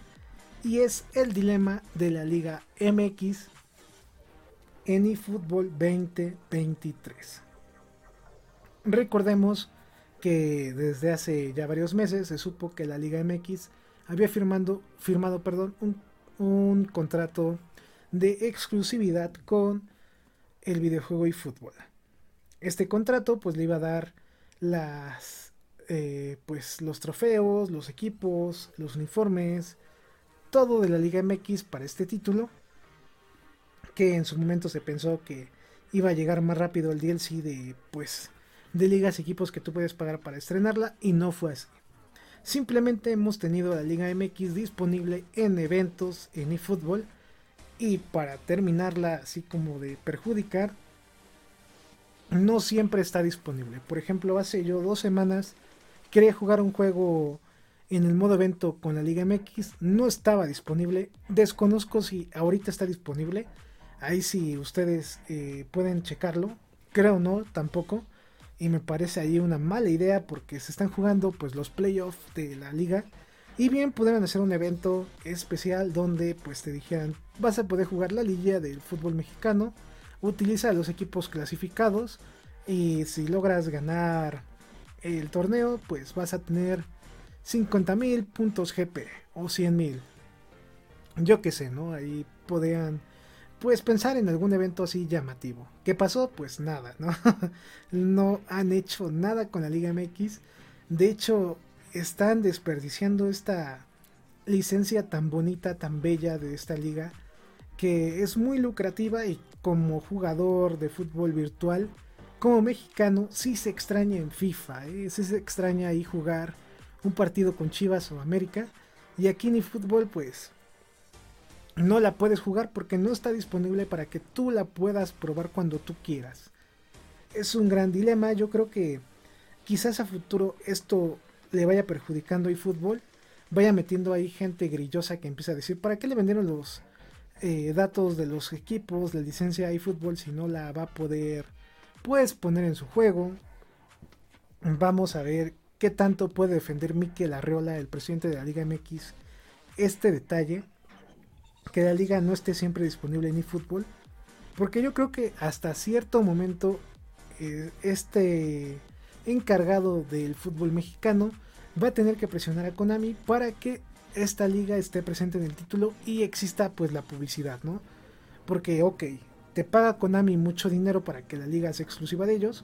[SPEAKER 1] y es el dilema de la Liga MX en eFootball 2023. Recordemos que desde hace ya varios meses se supo que la Liga MX había firmado, firmado perdón, un, un contrato de exclusividad con el videojuego eFootball. Este contrato pues le iba a dar las eh, pues los trofeos, los equipos, los uniformes, todo de la Liga MX para este título, que en su momento se pensó que iba a llegar más rápido el DLC de pues de ligas y equipos que tú puedes pagar para estrenarla y no fue así. Simplemente hemos tenido la Liga MX disponible en eventos en eFootball y para terminarla así como de perjudicar no siempre está disponible. Por ejemplo, hace yo dos semanas quería jugar un juego en el modo evento con la Liga MX, no estaba disponible. Desconozco si ahorita está disponible. Ahí si ustedes eh, pueden checarlo. Creo no, tampoco. Y me parece ahí una mala idea porque se están jugando pues los playoffs de la liga. Y bien pudieran hacer un evento especial donde pues te dijeran vas a poder jugar la liga del fútbol mexicano. Utiliza los equipos clasificados. Y si logras ganar el torneo, pues vas a tener 50.000 puntos GP o 100.000. Yo qué sé, ¿no? Ahí podrían pues pensar en algún evento así llamativo. ¿Qué pasó? Pues nada, ¿no? no han hecho nada con la Liga MX. De hecho, están desperdiciando esta licencia tan bonita, tan bella de esta liga, que es muy lucrativa y como jugador de fútbol virtual, como mexicano, sí se extraña en FIFA, ¿eh? sí se extraña ahí jugar un partido con Chivas o América. Y aquí en fútbol, pues no la puedes jugar porque no está disponible para que tú la puedas probar cuando tú quieras. Es un gran dilema, yo creo que quizás a futuro esto le vaya perjudicando a fútbol, vaya metiendo ahí gente grillosa que empieza a decir, ¿para qué le vendieron los eh, datos de los equipos, la licencia fútbol si no la va a poder pues poner en su juego? Vamos a ver qué tanto puede defender Mikel Arreola, el presidente de la Liga MX, este detalle que la liga no esté siempre disponible en eFootball. Porque yo creo que hasta cierto momento eh, este encargado del fútbol mexicano va a tener que presionar a Konami para que esta liga esté presente en el título y exista pues la publicidad, ¿no? Porque, ok, te paga Konami mucho dinero para que la liga sea exclusiva de ellos,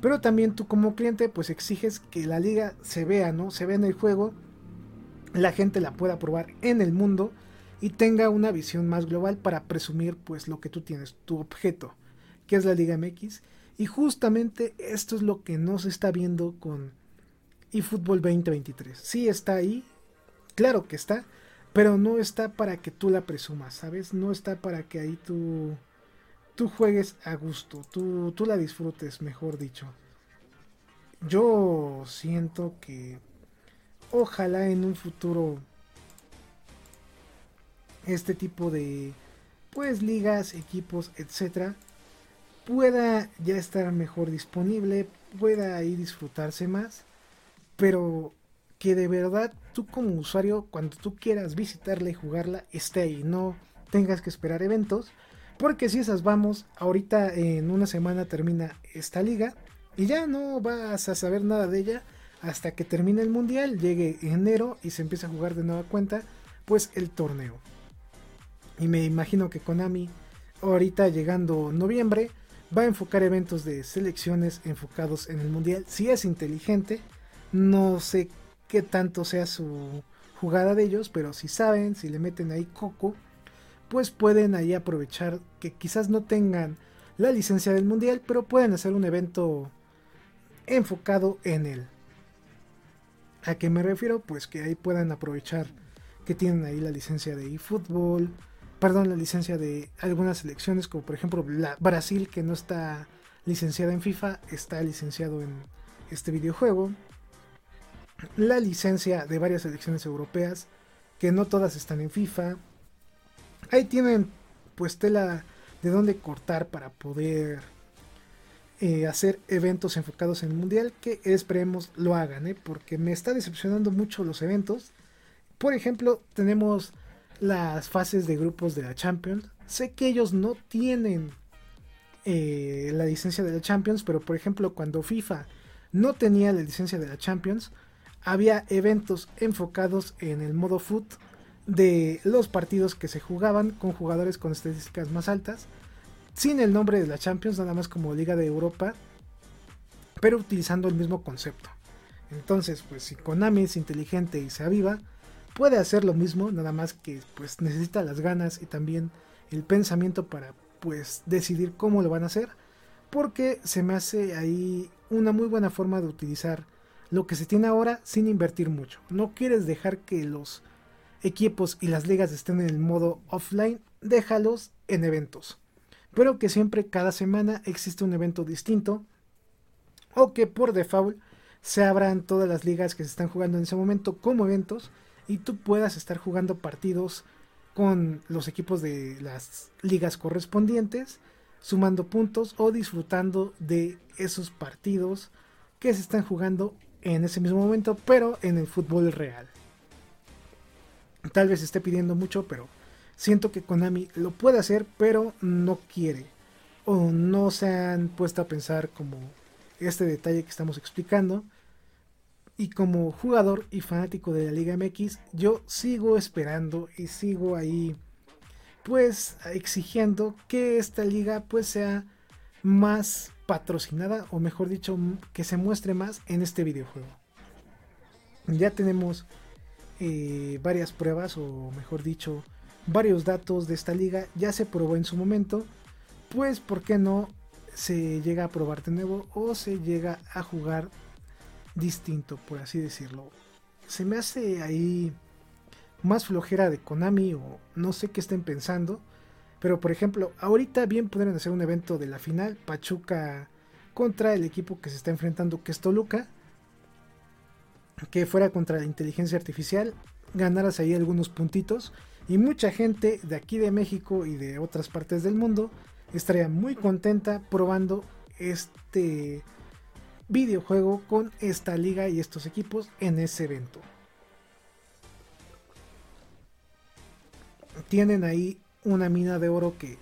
[SPEAKER 1] pero también tú como cliente pues exiges que la liga se vea, ¿no? Se vea en el juego, la gente la pueda probar en el mundo y tenga una visión más global para presumir pues lo que tú tienes, tu objeto, que es la Liga MX. Y justamente esto es lo que no se está viendo con eFootball 2023. Sí está ahí, claro que está, pero no está para que tú la presumas, ¿sabes? No está para que ahí tú, tú juegues a gusto, tú, tú la disfrutes, mejor dicho. Yo siento que ojalá en un futuro este tipo de pues ligas, equipos, etcétera, pueda ya estar mejor disponible, pueda ahí disfrutarse más, pero que de verdad tú como usuario cuando tú quieras visitarla y jugarla esté ahí, no tengas que esperar eventos, porque si esas vamos, ahorita en una semana termina esta liga y ya no vas a saber nada de ella hasta que termine el mundial, llegue enero y se empiece a jugar de nueva cuenta, pues el torneo. Y me imagino que Konami, ahorita llegando noviembre, va a enfocar eventos de selecciones enfocados en el mundial. Si es inteligente, no sé qué tanto sea su jugada de ellos, pero si saben, si le meten ahí coco, pues pueden ahí aprovechar que quizás no tengan la licencia del mundial, pero pueden hacer un evento enfocado en él. ¿A qué me refiero? Pues que ahí puedan aprovechar que tienen ahí la licencia de eFootball, perdón, la licencia de algunas selecciones, como por ejemplo Brasil, que no está licenciada en FIFA, está licenciado en este videojuego. La licencia de varias selecciones europeas, que no todas están en FIFA. Ahí tienen pues tela de dónde cortar para poder eh, hacer eventos enfocados en el mundial, que esperemos lo hagan, ¿eh? porque me está decepcionando mucho los eventos. Por ejemplo, tenemos las fases de grupos de la Champions. Sé que ellos no tienen eh, la licencia de la Champions, pero por ejemplo cuando FIFA no tenía la licencia de la Champions, había eventos enfocados en el modo foot de los partidos que se jugaban con jugadores con estadísticas más altas, sin el nombre de la Champions, nada más como Liga de Europa, pero utilizando el mismo concepto. Entonces, pues si Konami es inteligente y se aviva, puede hacer lo mismo, nada más que pues necesita las ganas y también el pensamiento para pues decidir cómo lo van a hacer, porque se me hace ahí una muy buena forma de utilizar lo que se tiene ahora sin invertir mucho. No quieres dejar que los equipos y las ligas estén en el modo offline, déjalos en eventos. Pero que siempre cada semana existe un evento distinto o que por default se abran todas las ligas que se están jugando en ese momento como eventos y tú puedas estar jugando partidos con los equipos de las ligas correspondientes, sumando puntos o disfrutando de esos partidos que se están jugando en ese mismo momento, pero en el fútbol real. Tal vez esté pidiendo mucho, pero siento que Konami lo puede hacer, pero no quiere. O no se han puesto a pensar como este detalle que estamos explicando, Y como jugador y fanático de la Liga MX, yo sigo esperando y sigo ahí pues exigiendo que esta liga pues sea más patrocinada o mejor dicho que se muestre más en este videojuego. Ya tenemos eh, varias pruebas o mejor dicho varios datos de esta liga, ya se probó en su momento, pues ¿por qué no se llega a probar de nuevo o se llega a jugar distinto, por así decirlo. Se me hace ahí más flojera de Konami o no sé qué estén pensando. Pero por ejemplo, ahorita bien podrían hacer un evento de la final, Pachuca contra el equipo que se está enfrentando, que es Toluca, que fuera contra la inteligencia artificial, ganaras ahí algunos puntitos y mucha gente de aquí de México y de otras partes del mundo estaría muy contenta probando este videojuego con esta liga y estos equipos en ese evento. Tienen ahí una mina de oro que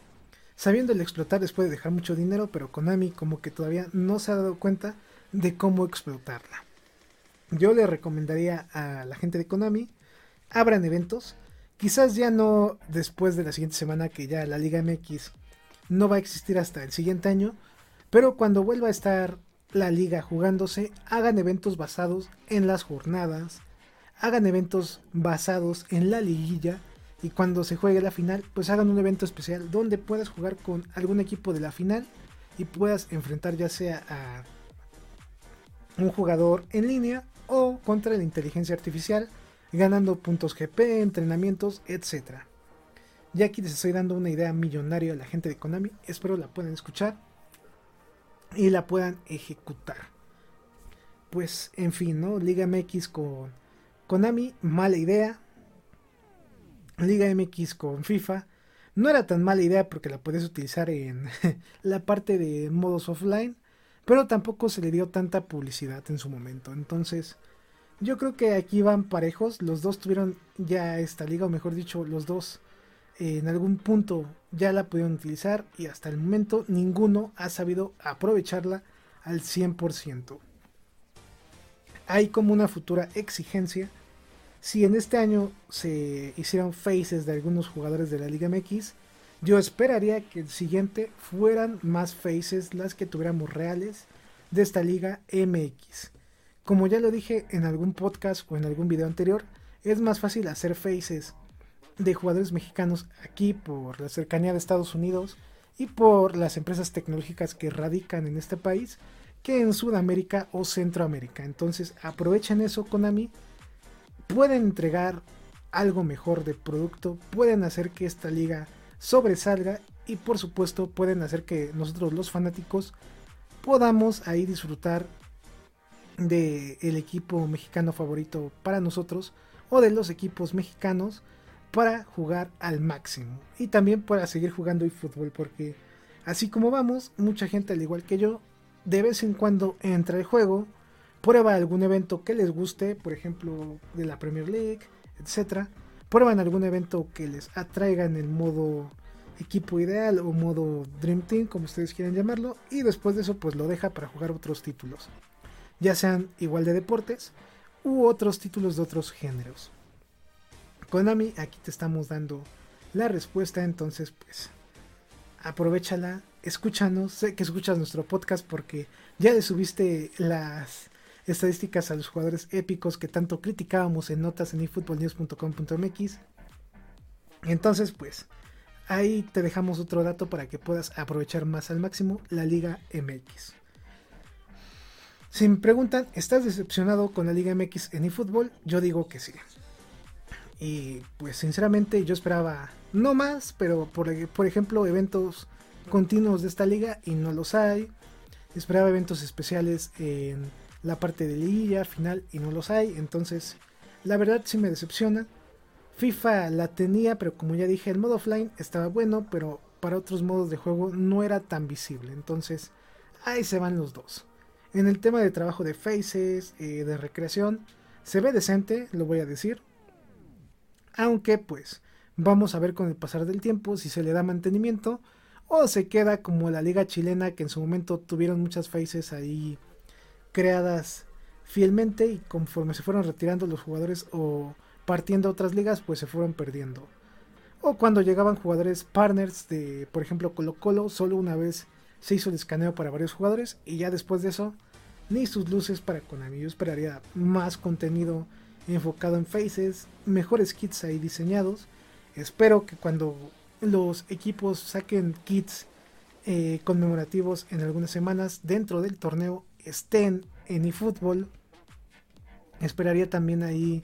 [SPEAKER 1] sabiendo explotar les puede dejar mucho dinero, pero Konami como que todavía no se ha dado cuenta de cómo explotarla. Yo le recomendaría a la gente de Konami, abran eventos, quizás ya no después de la siguiente semana que ya la Liga MX no va a existir hasta el siguiente año, pero cuando vuelva a estar la liga jugándose, hagan eventos basados en las jornadas, hagan eventos basados en la liguilla y cuando se juegue la final, pues hagan un evento especial donde puedas jugar con algún equipo de la final y puedas enfrentar ya sea a un jugador en línea o contra la inteligencia artificial, ganando puntos GP, entrenamientos, etc. Ya aquí les estoy dando una idea millonaria a la gente de Konami, espero la puedan escuchar y la puedan ejecutar. Pues en fin, ¿no? Liga MX con Konami, mala idea. Liga MX con FIFA. No era tan mala idea porque la puedes utilizar en la parte de modos offline, pero tampoco se le dio tanta publicidad en su momento. Entonces, yo creo que aquí van parejos. Los dos tuvieron ya esta liga, o mejor dicho, los dos en algún punto ya la pudieron utilizar y hasta el momento ninguno ha sabido aprovecharla al 100%. Hay como una futura exigencia. Si en este año se hicieron faces de algunos jugadores de la Liga MX, yo esperaría que el siguiente fueran más faces las que tuviéramos reales de esta Liga MX. Como ya lo dije en algún podcast o en algún video anterior, es más fácil hacer faces de jugadores mexicanos aquí por la cercanía de Estados Unidos y por las empresas tecnológicas que radican en este país que en Sudamérica o Centroamérica. Entonces aprovechen eso Konami, pueden entregar algo mejor de producto, pueden hacer que esta liga sobresalga y por supuesto pueden hacer que nosotros los fanáticos podamos ahí disfrutar de el equipo mexicano favorito para nosotros o de los equipos mexicanos para jugar al máximo. Y también para seguir jugando fútbol porque así como vamos, mucha gente al igual que yo de vez en cuando entra al juego, prueba algún evento que les guste, por ejemplo de la Premier League, etcétera, prueban algún evento que les atraiga en el modo equipo ideal o modo Dream Team, como ustedes quieran llamarlo, y después de eso pues lo deja para jugar otros títulos, ya sean igual de deportes u otros títulos de otros géneros. Konami, aquí te estamos dando la respuesta, entonces pues aprovechala, escúchanos, sé que escuchas nuestro podcast porque ya le subiste las estadísticas a los jugadores épicos que tanto criticábamos en notas en efootballnews.com.mx. Entonces pues ahí te dejamos otro dato para que puedas aprovechar más al máximo la Liga MX. Si me preguntan, ¿estás decepcionado con la Liga MX en eFootball? Yo digo que sí. Y pues sinceramente yo esperaba no más, pero por, por ejemplo eventos continuos de esta liga y no los hay. Esperaba eventos especiales en la parte de liga final y no los hay. Entonces la verdad sí me decepciona. FIFA la tenía, pero como ya dije, el modo offline estaba bueno, pero para otros modos de juego no era tan visible. Entonces ahí se van los dos. En el tema de trabajo de faces, eh, de recreación, se ve decente, lo voy a decir. Aunque pues vamos a ver con el pasar del tiempo si se le da mantenimiento o se queda como la liga chilena que en su momento tuvieron muchas faces ahí creadas fielmente y conforme se fueron retirando los jugadores o partiendo a otras ligas, pues se fueron perdiendo. O cuando llegaban jugadores partners de, por ejemplo, Colo Colo, solo una vez se hizo el escaneo para varios jugadores y ya después de eso, ni sus luces para Konami. Yo esperaría más contenido enfocado en faces, mejores kits ahí diseñados. Espero que cuando los equipos saquen kits eh, conmemorativos en algunas semanas dentro del torneo estén en eFootball. Esperaría también ahí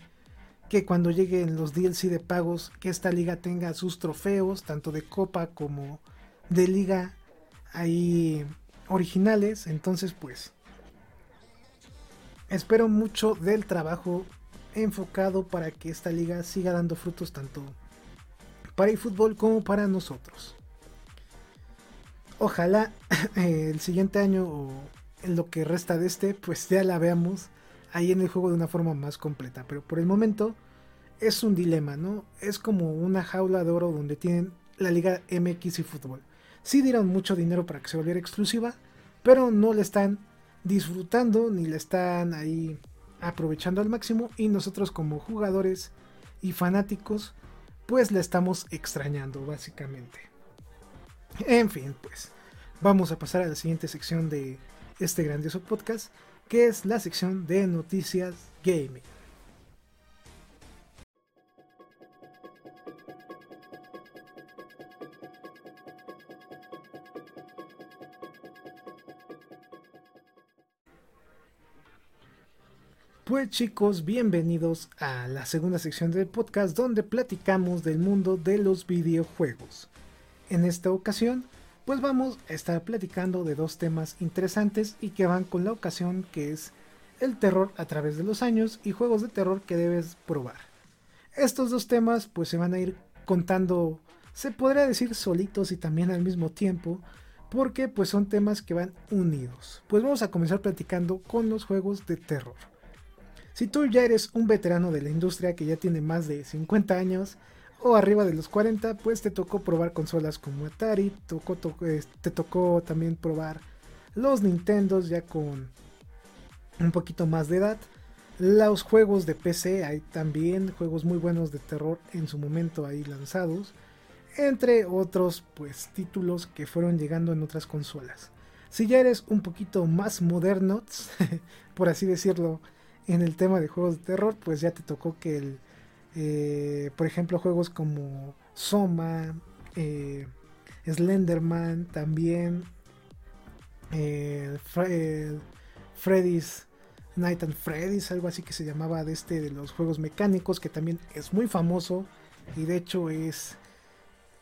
[SPEAKER 1] que cuando lleguen los DLC de pagos, que esta liga tenga sus trofeos, tanto de copa como de liga ahí originales. Entonces, pues, espero mucho del trabajo enfocado para que esta liga siga dando frutos tanto para el fútbol como para nosotros. Ojalá el siguiente año o en lo que resta de este, pues ya la veamos ahí en el juego de una forma más completa. Pero por el momento es un dilema, ¿no? Es como una jaula de oro donde tienen la Liga MX y fútbol. Sí dieron mucho dinero para que se volviera exclusiva, pero no le están disfrutando ni le están ahí aprovechando al máximo y nosotros como jugadores y fanáticos pues la estamos extrañando básicamente. En fin, pues vamos a pasar a la siguiente sección de este grandioso podcast, que es la sección de noticias gaming. Pues chicos, bienvenidos a la segunda sección del podcast donde platicamos del mundo de los videojuegos. En esta ocasión, pues vamos a estar platicando de dos temas interesantes y que van con la ocasión que es el terror a través de los años y juegos de terror que debes probar. Estos dos temas pues se van a ir contando, se podría decir solitos y también al mismo tiempo, porque pues son temas que van unidos. Pues vamos a comenzar platicando con los juegos de terror. Si tú ya eres un veterano de la industria que ya tiene más de 50 años o arriba de los 40, pues te tocó probar consolas como Atari, te tocó también probar los Nintendos ya con un poquito más de edad. Los juegos de PC, hay también juegos muy buenos de terror en su momento ahí lanzados, entre otros pues títulos que fueron llegando en otras consolas. Si ya eres un poquito más moderno, por así decirlo, en el tema de juegos de terror, pues ya te tocó que el, eh, por ejemplo, juegos como Soma, eh, Slenderman, también eh, Freddy's Night and Freddy's, algo así que se llamaba de este de los juegos mecánicos, que también es muy famoso y de hecho es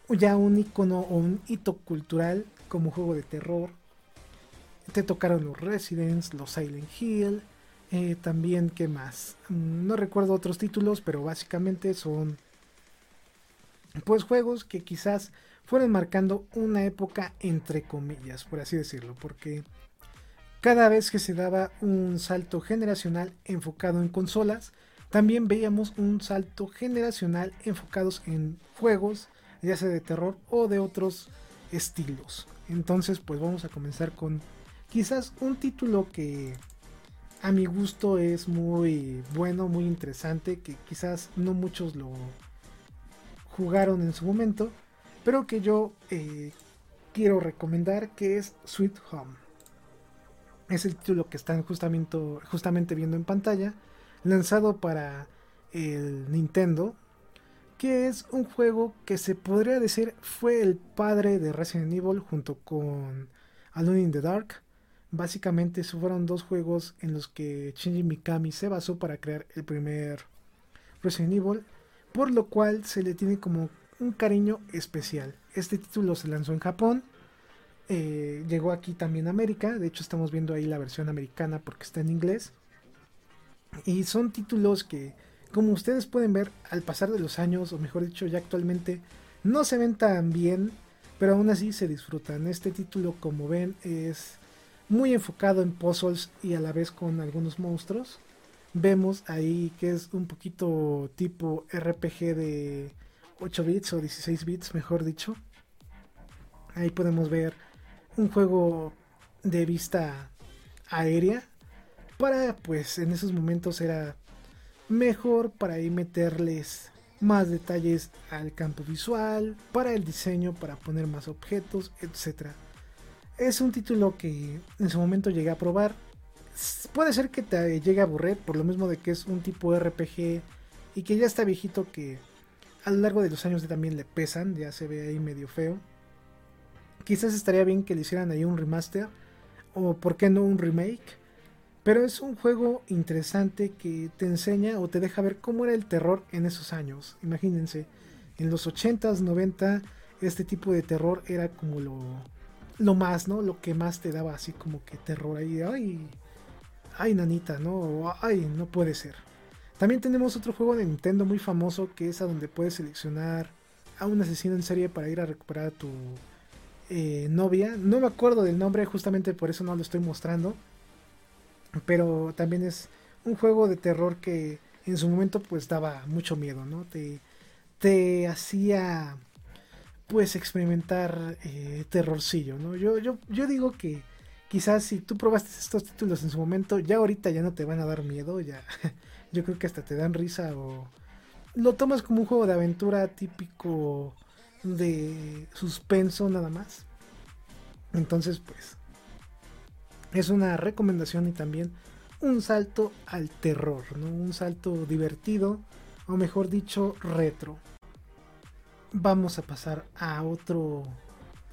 [SPEAKER 1] ya un icono o un hito cultural como juego de terror. Te tocaron los Residents, los Silent Hill, eh, también, ¿qué más? Mm, no recuerdo otros títulos, pero básicamente son pues juegos que quizás fueron marcando una época entre comillas, por así decirlo, porque cada vez que se daba un salto generacional enfocado en consolas, también veíamos un salto generacional enfocados en juegos, ya sea de terror o de otros estilos. Entonces, pues vamos a comenzar con quizás un título que a mi gusto es muy bueno, muy interesante, que quizás no muchos lo jugaron en su momento, pero que yo eh, quiero recomendar, que es Sweet Home. Es el título que están justamente, justamente viendo en pantalla, lanzado para el Nintendo, que es un juego que se podría decir fue el padre de Resident Evil junto con Alone in the Dark Básicamente fueron dos juegos en los que Shinji Mikami se basó para crear el primer Resident Evil, por lo cual se le tiene como un cariño especial. Este título se lanzó en Japón, eh, llegó aquí también a América, de hecho estamos viendo ahí la versión americana porque está en inglés. Y son títulos que, como ustedes pueden ver, al pasar de los años, o mejor dicho, ya actualmente, no se ven tan bien, pero aún así se disfrutan. Este título, como ven, es muy enfocado en puzzles y a la vez con algunos monstruos. Vemos ahí que es un poquito tipo RPG de 8 bits o 16 bits, mejor dicho. Ahí podemos ver un juego de vista aérea. para pues en esos momentos era mejor para ahí meterles más detalles al campo visual, para el diseño, para poner más objetos, etc. Es un título que en su momento llegué a probar. Puede ser que te llegue a aburrir por lo mismo de que es un tipo RPG y que ya está viejito que a lo largo de los años también le pesan, ya se ve ahí medio feo. Quizás estaría bien que le hicieran ahí un remaster o por qué no un remake. Pero es un juego interesante que te enseña o te deja ver cómo era el terror en esos años. Imagínense, en los 80s, 90 este tipo de terror era como lo, lo más, ¿no? Lo que más te daba así como que terror ahí. Ay, ay, nanita, ¿no? ay, no puede ser. También tenemos otro juego de Nintendo muy famoso que es a donde puedes seleccionar a un asesino en serie para ir a recuperar a tu eh, novia. No me acuerdo del nombre, justamente por eso no lo estoy mostrando. Pero también es un juego de terror que en su momento pues daba mucho miedo, ¿no? Te, te hacía pues experimentar eh, terrorcillo, ¿no? Yo, yo, yo digo que quizás si tú probaste estos títulos en su momento, ya ahorita ya no te van a dar miedo, ya yo creo que hasta te dan risa o lo tomas como un juego de aventura típico de suspenso nada más. Entonces, pues, es una recomendación y también un salto al terror, ¿no? Un salto divertido, o mejor dicho, retro. Vamos a pasar a otro,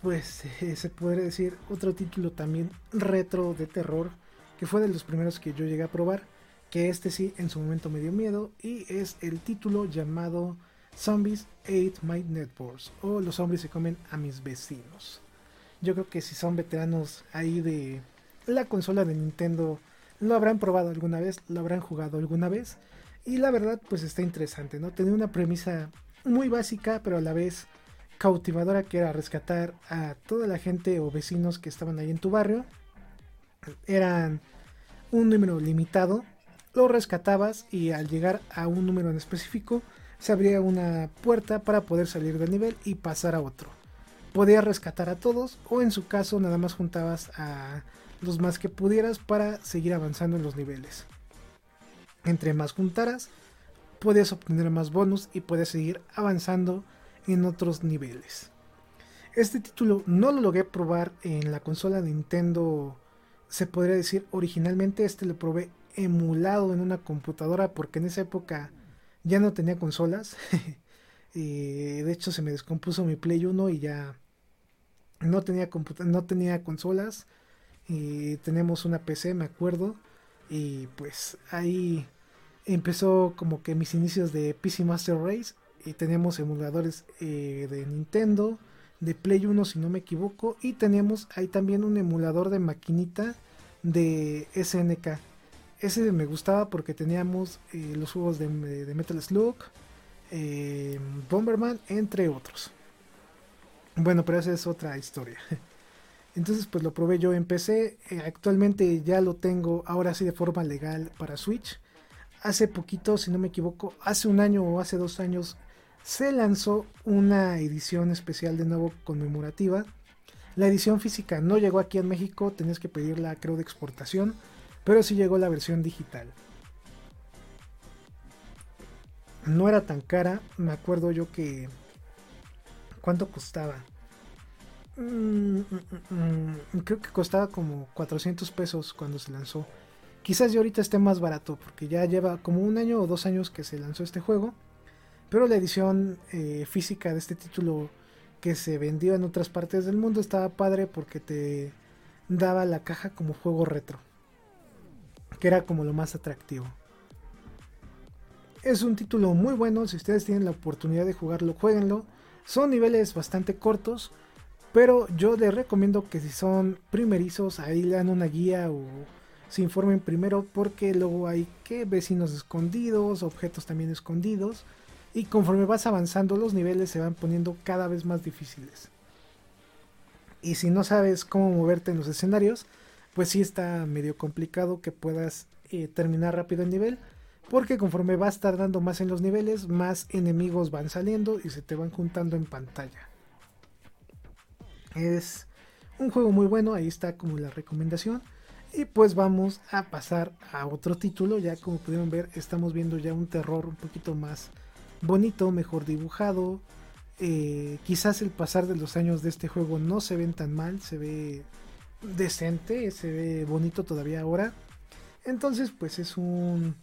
[SPEAKER 1] pues, se podría decir, otro título también retro de terror, que fue de los primeros que yo llegué a probar que este sí en su momento me dio miedo y es el título llamado Zombies Ate My Networks o Los zombies se comen a mis vecinos. Yo creo que si son veteranos ahí de la consola de Nintendo lo habrán probado alguna vez, lo habrán jugado alguna vez y la verdad pues está interesante, ¿no? Tenía una premisa muy básica pero a la vez cautivadora que era rescatar a toda la gente o vecinos que estaban ahí en tu barrio. Eran un número limitado lo rescatabas y al llegar a un número en específico se abría una puerta para poder salir del nivel y pasar a otro. Podías rescatar a todos o en su caso nada más juntabas a los más que pudieras para seguir avanzando en los niveles. Entre más juntaras, podías obtener más bonus y podías seguir avanzando en otros niveles. Este título no lo logré probar en la consola de Nintendo, se podría decir originalmente, este lo probé emulado en una computadora porque en esa época ya no tenía consolas. de hecho se me descompuso mi Play 1 y ya no tenía, no tenía consolas. Y tenemos una PC, me acuerdo. Y pues ahí empezó como que mis inicios de PC Master Race. Y teníamos emuladores eh, de Nintendo, de Play 1 si no me equivoco. Y teníamos ahí también un emulador de maquinita de SNK ese me gustaba porque teníamos eh, los juegos de, Metal Slug, eh, Bomberman, entre otros. Bueno, pero esa es otra historia. Entonces, pues lo probé yo en PC. Actualmente ya lo tengo ahora sí de forma legal para Switch. Hace poquito, si no me equivoco, hace un año o hace dos años, se lanzó una edición especial de nuevo conmemorativa. La edición física no llegó aquí en México, tenías que pedirla, creo, de exportación pero sí llegó la versión digital. No era tan cara, me acuerdo yo que... ¿Cuánto costaba? Mm, mm, mm, creo que costaba como 400 pesos cuando se lanzó. Quizás ya ahorita esté más barato porque ya lleva como un año o dos años que se lanzó este juego. Pero la edición eh, física de este título que se vendió en otras partes del mundo estaba padre porque te daba la caja como juego retro que era como lo más atractivo. Es un título muy bueno, si ustedes tienen la oportunidad de jugarlo, jueguenlo. Son niveles bastante cortos, pero yo les recomiendo que si son primerizos, ahí lean una guía o se informen primero porque luego hay que vecinos escondidos, objetos también escondidos y conforme vas avanzando los niveles se van poniendo cada vez más difíciles. Y si no sabes cómo moverte en los escenarios, pues sí está medio complicado que puedas eh, terminar rápido el nivel. Porque conforme vas tardando más en los niveles, más enemigos van saliendo y se te van juntando en pantalla. Es un juego muy bueno, ahí está como la recomendación. Y pues vamos a pasar a otro título. Ya como pudieron ver, estamos viendo ya un terror un poquito más bonito, mejor dibujado. Eh, quizás el pasar de los años de este juego no se ven tan mal, se ve decente, se ve bonito todavía ahora. Entonces, pues es un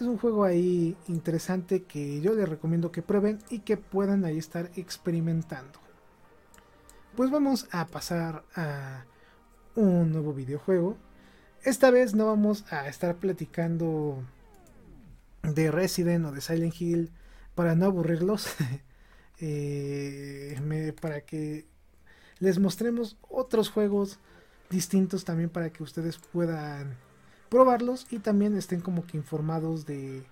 [SPEAKER 1] es un juego ahí interesante que yo les recomiendo que prueben y que puedan ahí estar experimentando. Pues vamos a pasar a un nuevo videojuego. Esta vez no vamos a estar platicando de Resident o de Silent Hill para no aburrirlos. Eh, para que les mostremos otros juegos distintos también para que ustedes puedan probarlos y también estén como que informados de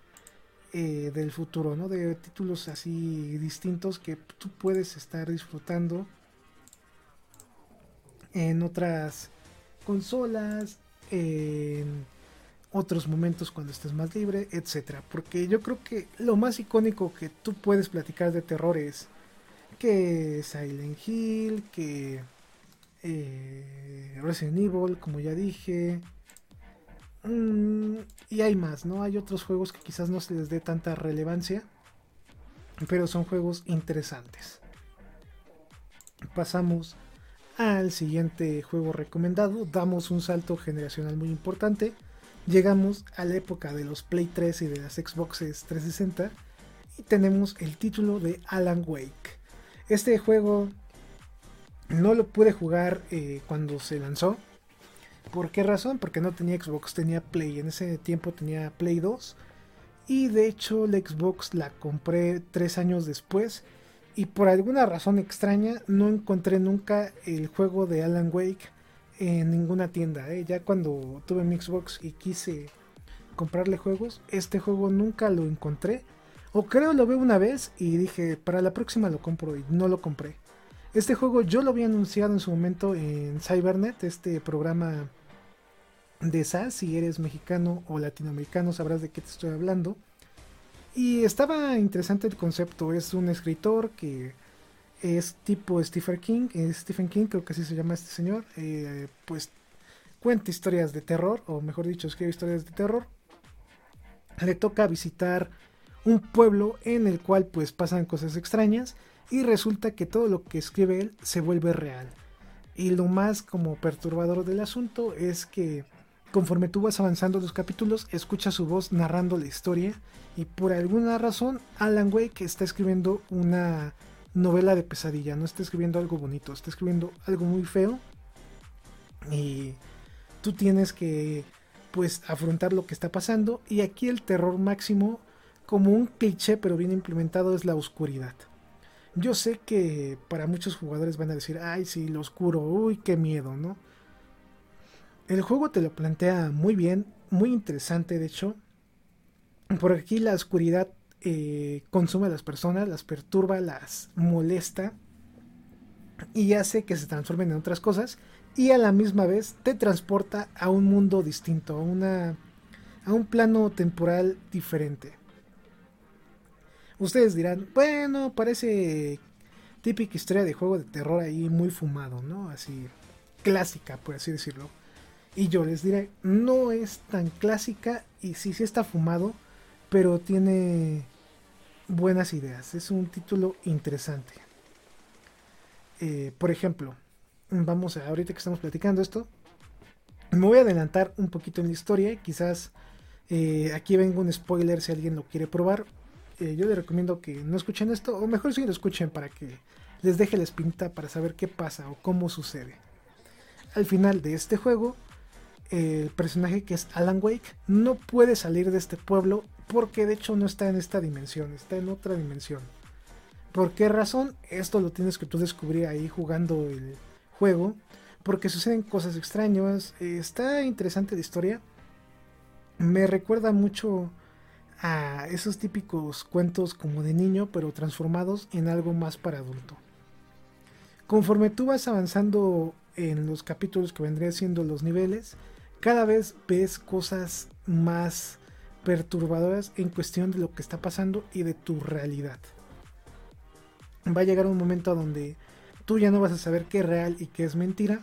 [SPEAKER 1] eh, del futuro, ¿no? De títulos así distintos que tú puedes estar disfrutando en otras consolas, en otros momentos cuando estés más libre, etcétera. Porque yo creo que lo más icónico que tú puedes platicar de terror es que Silent Hill, que eh, Resident Evil, como ya dije, Mm, y hay más, ¿no? Hay otros juegos que quizás no se les dé tanta relevancia, pero son juegos interesantes. Pasamos al siguiente juego recomendado, damos un salto generacional muy importante, llegamos a la época de los Play 3 y de las Xboxes 360 y tenemos el título de Alan Wake. Este juego no lo pude jugar eh, cuando se lanzó, ¿Por qué razón? Porque no tenía Xbox, tenía Play. En ese tiempo tenía Play 2. Y de hecho la Xbox la compré tres años después. Y por alguna razón extraña no encontré nunca el juego de Alan Wake en ninguna tienda. ¿eh? Ya cuando tuve mi Xbox y quise comprarle juegos, este juego nunca lo encontré. O creo lo veo una vez y dije, para la próxima lo compro y no lo compré. Este juego yo lo había anunciado en su momento en Cybernet, este programa de SAS. Si eres mexicano o latinoamericano sabrás de qué te estoy hablando. Y estaba interesante el concepto. Es un escritor que es tipo Stephen King. Stephen King, creo que así se llama este señor. Eh, pues cuenta historias de terror, o mejor dicho, escribe historias de terror. Le toca visitar un pueblo en el cual pues pasan cosas extrañas y resulta que todo lo que escribe él se vuelve real. Y lo más como perturbador del asunto es que conforme tú vas avanzando los capítulos, escuchas su voz narrando la historia y por alguna razón Alan Wake está escribiendo una novela de pesadilla, no está escribiendo algo bonito, está escribiendo algo muy feo y tú tienes que pues afrontar lo que está pasando y aquí el terror máximo como un cliché pero bien implementado es la oscuridad. Yo sé que para muchos jugadores van a decir, ay, sí, lo oscuro, uy, qué miedo, ¿no? El juego te lo plantea muy bien, muy interesante, de hecho. Por aquí la oscuridad eh, consume a las personas, las perturba, las molesta y hace que se transformen en otras cosas y a la misma vez te transporta a un mundo distinto, a, a un plano temporal diferente. Ustedes dirán, bueno, parece típica historia de juego de terror ahí muy fumado, ¿no? Así, clásica, por así decirlo. Y yo les diré, no es tan clásica y sí, sí está fumado, pero tiene buenas ideas. Es un título interesante. Eh, por ejemplo, vamos a, ahorita que estamos platicando esto, me voy a adelantar un poquito en la historia. Quizás eh, aquí vengo un spoiler si alguien lo quiere probar. Eh, yo les recomiendo que no escuchen esto, o mejor si lo escuchen para que les deje la espinita para saber qué pasa o cómo sucede. Al final de este juego, el personaje que es Alan Wake no puede salir de este pueblo porque de hecho no está en esta dimensión, está en otra dimensión. ¿Por qué razón? Esto lo tienes que tú descubrir ahí jugando el juego, porque suceden cosas extrañas, está interesante la historia. Me recuerda mucho a esos típicos cuentos como de niño, pero transformados en algo más para adulto. Conforme tú vas avanzando en los capítulos que vendrían siendo los niveles, cada vez ves cosas más perturbadoras en cuestión de lo que está pasando y de tu realidad. Va a llegar un momento donde tú ya no vas a saber qué es real y qué es mentira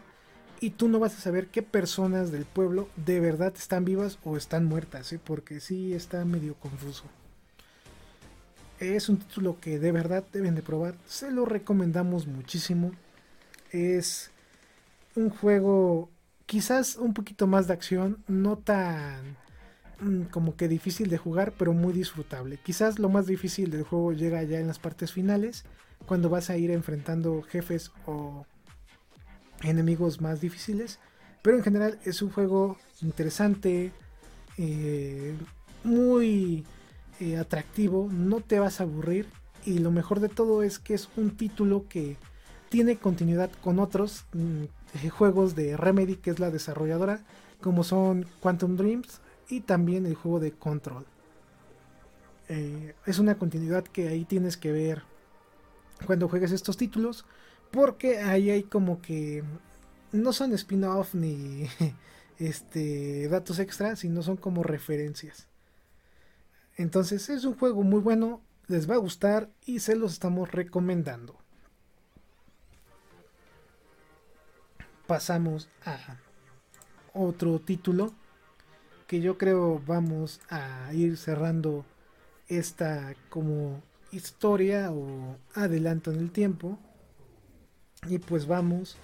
[SPEAKER 1] y tú no vas a saber qué personas del pueblo de verdad están vivas o están muertas, ¿eh? porque sí está medio confuso. Es un título que de verdad deben de probar, se lo recomendamos muchísimo. Es un juego quizás un poquito más de acción, no tan mm, como que difícil de jugar, pero muy disfrutable. Quizás lo más difícil del juego llega ya en las partes finales, cuando vas a ir enfrentando jefes o enemigos más difíciles. Pero en general es un juego interesante, eh, muy eh, atractivo, no te vas a aburrir y lo mejor de todo es que es un título que tiene continuidad con otros mm, eh, juegos de Remedy, que es la desarrolladora, como son Quantum Dreams y también el juego de Control. es una continuidad que ahí tienes que ver cuando juegues estos títulos porque ahí hay como que no son spin-off ni este datos extra, sino son como referencias. Entonces es un juego muy bueno, les va a gustar y se los estamos recomendando. Pasamos a otro título que yo creo vamos a ir cerrando esta como historia o adelanto en el tiempo y pues vamos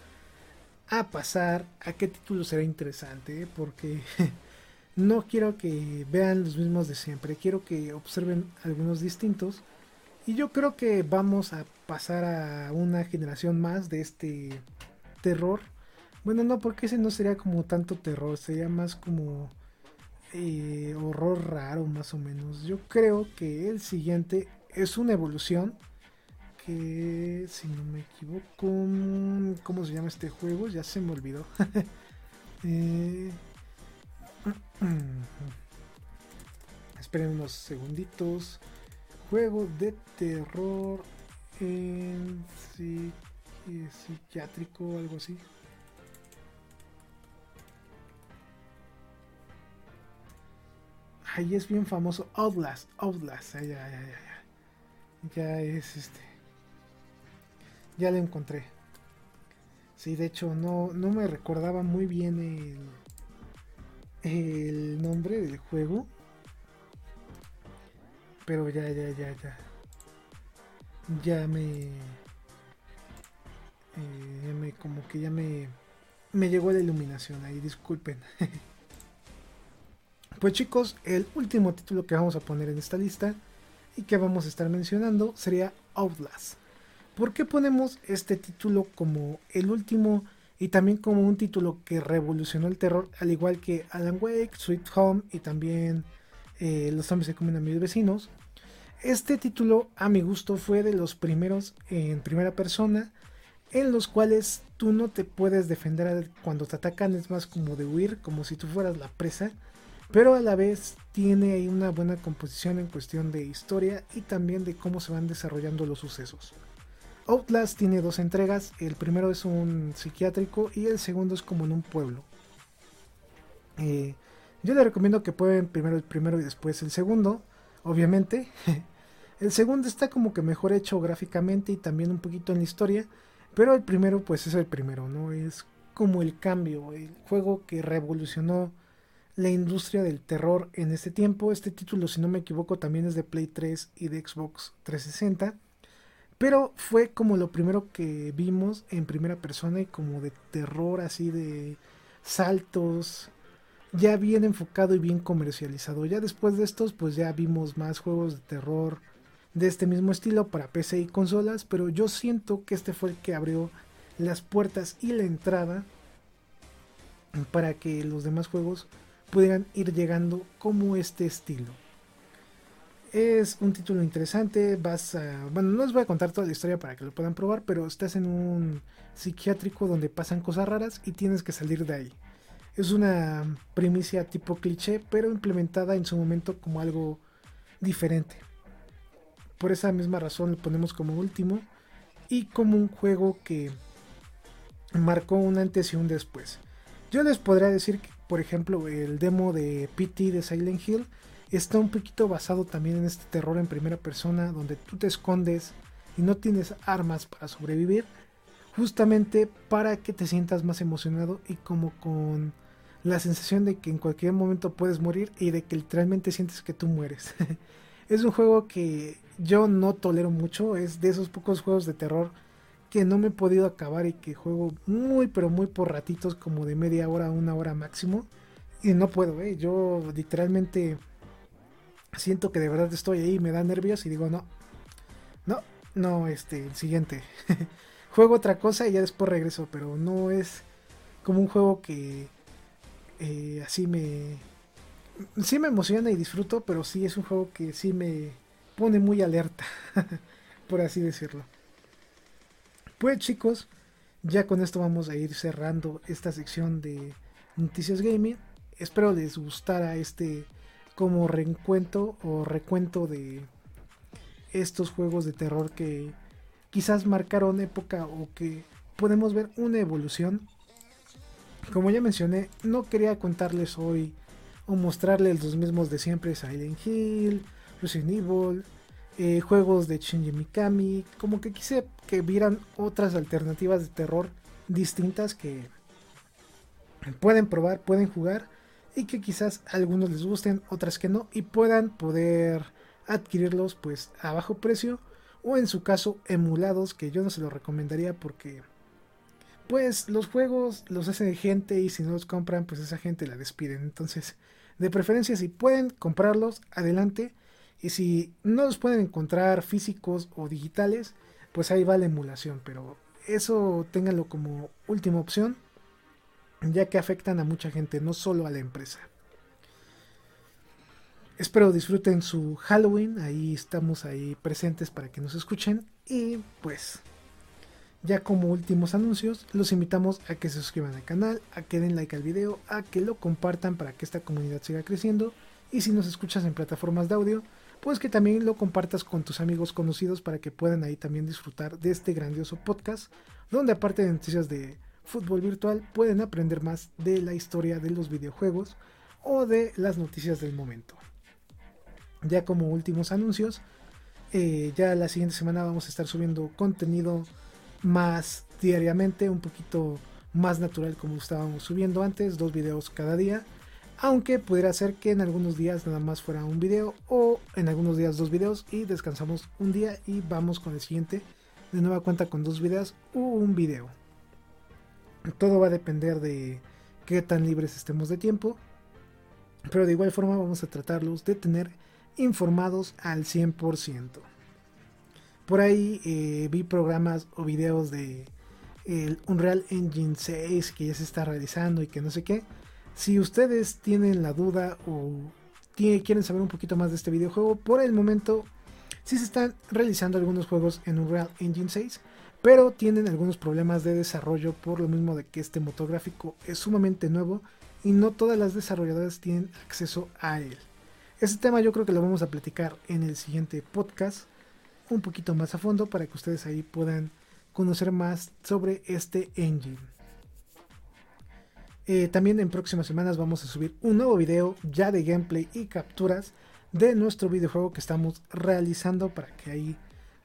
[SPEAKER 1] a pasar a qué título será interesante, porque no quiero que vean los mismos de siempre, quiero que observen algunos distintos. Y yo creo que vamos a pasar a una generación más de este terror. Bueno, no, porque ese no sería como tanto terror, sería más como eh, horror raro, más o menos. Yo creo que el siguiente es una evolución si no me equivoco, ¿cómo se llama este juego? Ya se me olvidó. eh, esperen unos segunditos. Juego de terror en psiquiátrico, algo así. Ahí es bien famoso. Outlast, Outlast. Ya, ya, ya, ya. Ya es este. Ya lo encontré. Sí, de hecho no, no me recordaba muy bien el, el nombre del juego. Pero ya, ya, ya, ya. Ya me... Eh, ya me como que ya me... Me llegó la iluminación ahí, disculpen. pues chicos, el último título que vamos a poner en esta lista y que vamos a estar mencionando sería Outlast. ¿Por qué ponemos este título como el último y también como un título que revolucionó el terror, al igual que Alan Wake, Sweet Home y también eh, Los zombies se comen a mis vecinos? Este título, a mi gusto, fue de los primeros en primera persona en los cuales tú no te puedes defender cuando te atacan, es más como de huir, como si tú fueras la presa, pero a la vez tiene ahí una buena composición en cuestión de historia y también de cómo se van desarrollando los sucesos. Outlast tiene dos entregas, el primero es un psiquiátrico y el segundo es como en un pueblo. Eh, yo le recomiendo que prueben primero el primero y después el segundo, obviamente. el segundo está como que mejor hecho gráficamente y también un poquito en la historia, pero el primero pues es el primero, ¿no? Es como el cambio, el juego que revolucionó la industria del terror en este tiempo. Este título, si no me equivoco, también es de Play 3 y de Xbox 360. Pero fue como lo primero que vimos en primera persona y como de terror, así de saltos, ya bien enfocado y bien comercializado. Ya después de estos, pues ya vimos más juegos de terror de este mismo estilo para PC y consolas, pero yo siento que este fue el que abrió las puertas y la entrada para que los demás juegos pudieran ir llegando como este estilo. Es un título interesante, vas a... Bueno, no les voy a contar toda la historia para que lo puedan probar, pero estás en un psiquiátrico donde pasan cosas raras y tienes que salir de ahí. Es una primicia tipo cliché, pero implementada en su momento como algo diferente. Por esa misma razón lo ponemos como último y como un juego que marcó un antes y un después. Yo les podría decir que, por ejemplo, el demo de PT de Silent Hill está un poquito basado también en este terror en primera persona donde tú te escondes y no tienes armas para sobrevivir. justamente para que te sientas más emocionado y como con la sensación de que en cualquier momento puedes morir y de que literalmente sientes que tú mueres. es un juego que yo no tolero mucho, es de esos pocos juegos de terror que no me he podido acabar y que juego muy pero muy por ratitos como de media hora una hora máximo y no puedo, ¿eh? yo literalmente siento que de verdad estoy ahí, me da nervios y digo no, no, no, este, siguiente, juego otra cosa y ya después regreso, pero no es como un juego que eh, así me, sí me emociona y disfruto, pero sí es un juego que sí me pone muy alerta, por así decirlo. Pues chicos, ya con esto vamos a ir cerrando esta sección de noticias gaming. Espero les gustara este como reencuentro o recuento de estos juegos de terror que quizás marcaron época o que podemos ver una evolución. Como ya mencioné, no quería contarles hoy o mostrarles los mismos de siempre, Silent Hill, Resident Evil, eh, juegos de Shinji Mikami, como que quise que vieran otras alternativas de terror distintas que pueden probar, pueden jugar y que quizás algunos les gusten, otras que no y puedan poder adquirirlos pues a bajo precio o en su caso emulados que yo no se los recomendaría porque pues los juegos los hace gente y si no los compran pues esa gente la despiden. Entonces de preferencia si pueden comprarlos adelante y si no los pueden encontrar físicos o digitales, pues ahí va la emulación. Pero eso ténganlo como última opción, ya que afectan a mucha gente, no solo a la empresa. Espero disfruten su Halloween, ahí estamos ahí presentes para que nos escuchen y pues ya como últimos anuncios los invitamos a que se suscriban al canal, a que den like al video, a que lo compartan para que esta comunidad siga creciendo y si nos escuchas en plataformas de audio pues que también lo compartas con tus amigos conocidos para que puedan ahí también disfrutar de este grandioso podcast, donde aparte de noticias de fútbol virtual pueden aprender más de la historia de los videojuegos o de las noticias del momento. Ya como últimos anuncios, eh, ya la siguiente semana vamos a estar subiendo contenido más diariamente, un poquito más natural como estábamos subiendo antes, dos videos cada día aunque pudiera ser que en algunos días nada más fuera un video o en algunos días dos videos y descansamos un día y vamos con el siguiente de nueva cuenta con dos videos o un video. Todo va a depender de qué tan libres estemos de tiempo, pero de igual forma vamos a tratarlos de tener informados al 100%. Por ahí eh, vi programas o videos de el Unreal Engine 6 que ya se está realizando y que no sé qué si ustedes tienen la duda o quieren saber un poquito más de este videojuego, por el momento sí se están realizando algunos juegos en Unreal Engine 6, pero tienen algunos problemas de desarrollo por lo mismo de que este motor gráfico es sumamente nuevo y no todas las desarrolladoras tienen acceso a él. Este tema yo creo que lo vamos a platicar en el siguiente podcast un poquito más a fondo para que ustedes ahí puedan conocer más sobre este engine. Eh, también en próximas semanas vamos a subir un nuevo video ya de gameplay y capturas de nuestro videojuego que estamos realizando para que ahí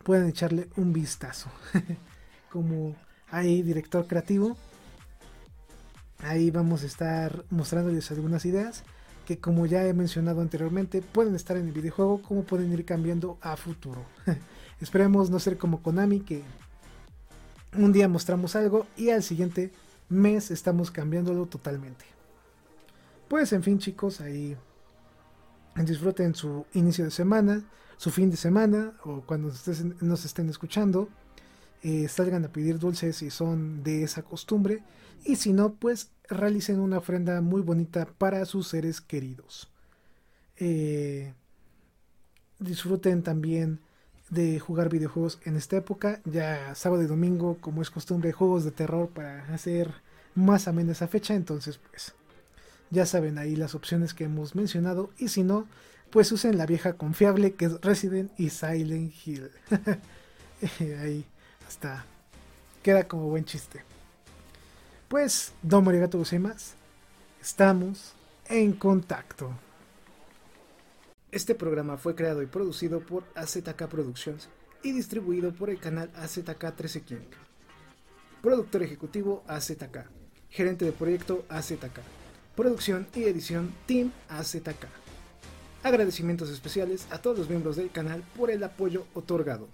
[SPEAKER 1] puedan echarle un vistazo. Como hay director creativo, ahí vamos a estar mostrándoles algunas ideas que como ya he mencionado anteriormente pueden estar en el videojuego como pueden ir cambiando a futuro. Esperemos no ser como Konami que un día mostramos algo y al siguiente mes estamos cambiándolo totalmente. Pues en fin chicos, ahí disfruten su inicio de semana, su fin de semana o cuando nos estén escuchando. Eh, salgan a pedir dulces si son de esa costumbre y si no, pues realicen una ofrenda muy bonita para sus seres queridos. Eh, disfruten también de jugar videojuegos en esta época. Ya sábado y domingo, como es costumbre, juegos de terror para hacer más amena esa fecha. Entonces, pues ya saben ahí las opciones que hemos mencionado. Y si no, pues usen la vieja confiable que es Resident y Silent Hill. ahí hasta queda como buen chiste. Pues, Don Marigato más estamos en contacto. Este programa fue creado y producido por AZK Productions y distribuido por el canal AZK 1315. Productor ejecutivo AZK. Gerente de proyecto AZK. Producción y edición Team AZK. Agradecimientos especiales a todos los miembros del canal por el apoyo otorgado.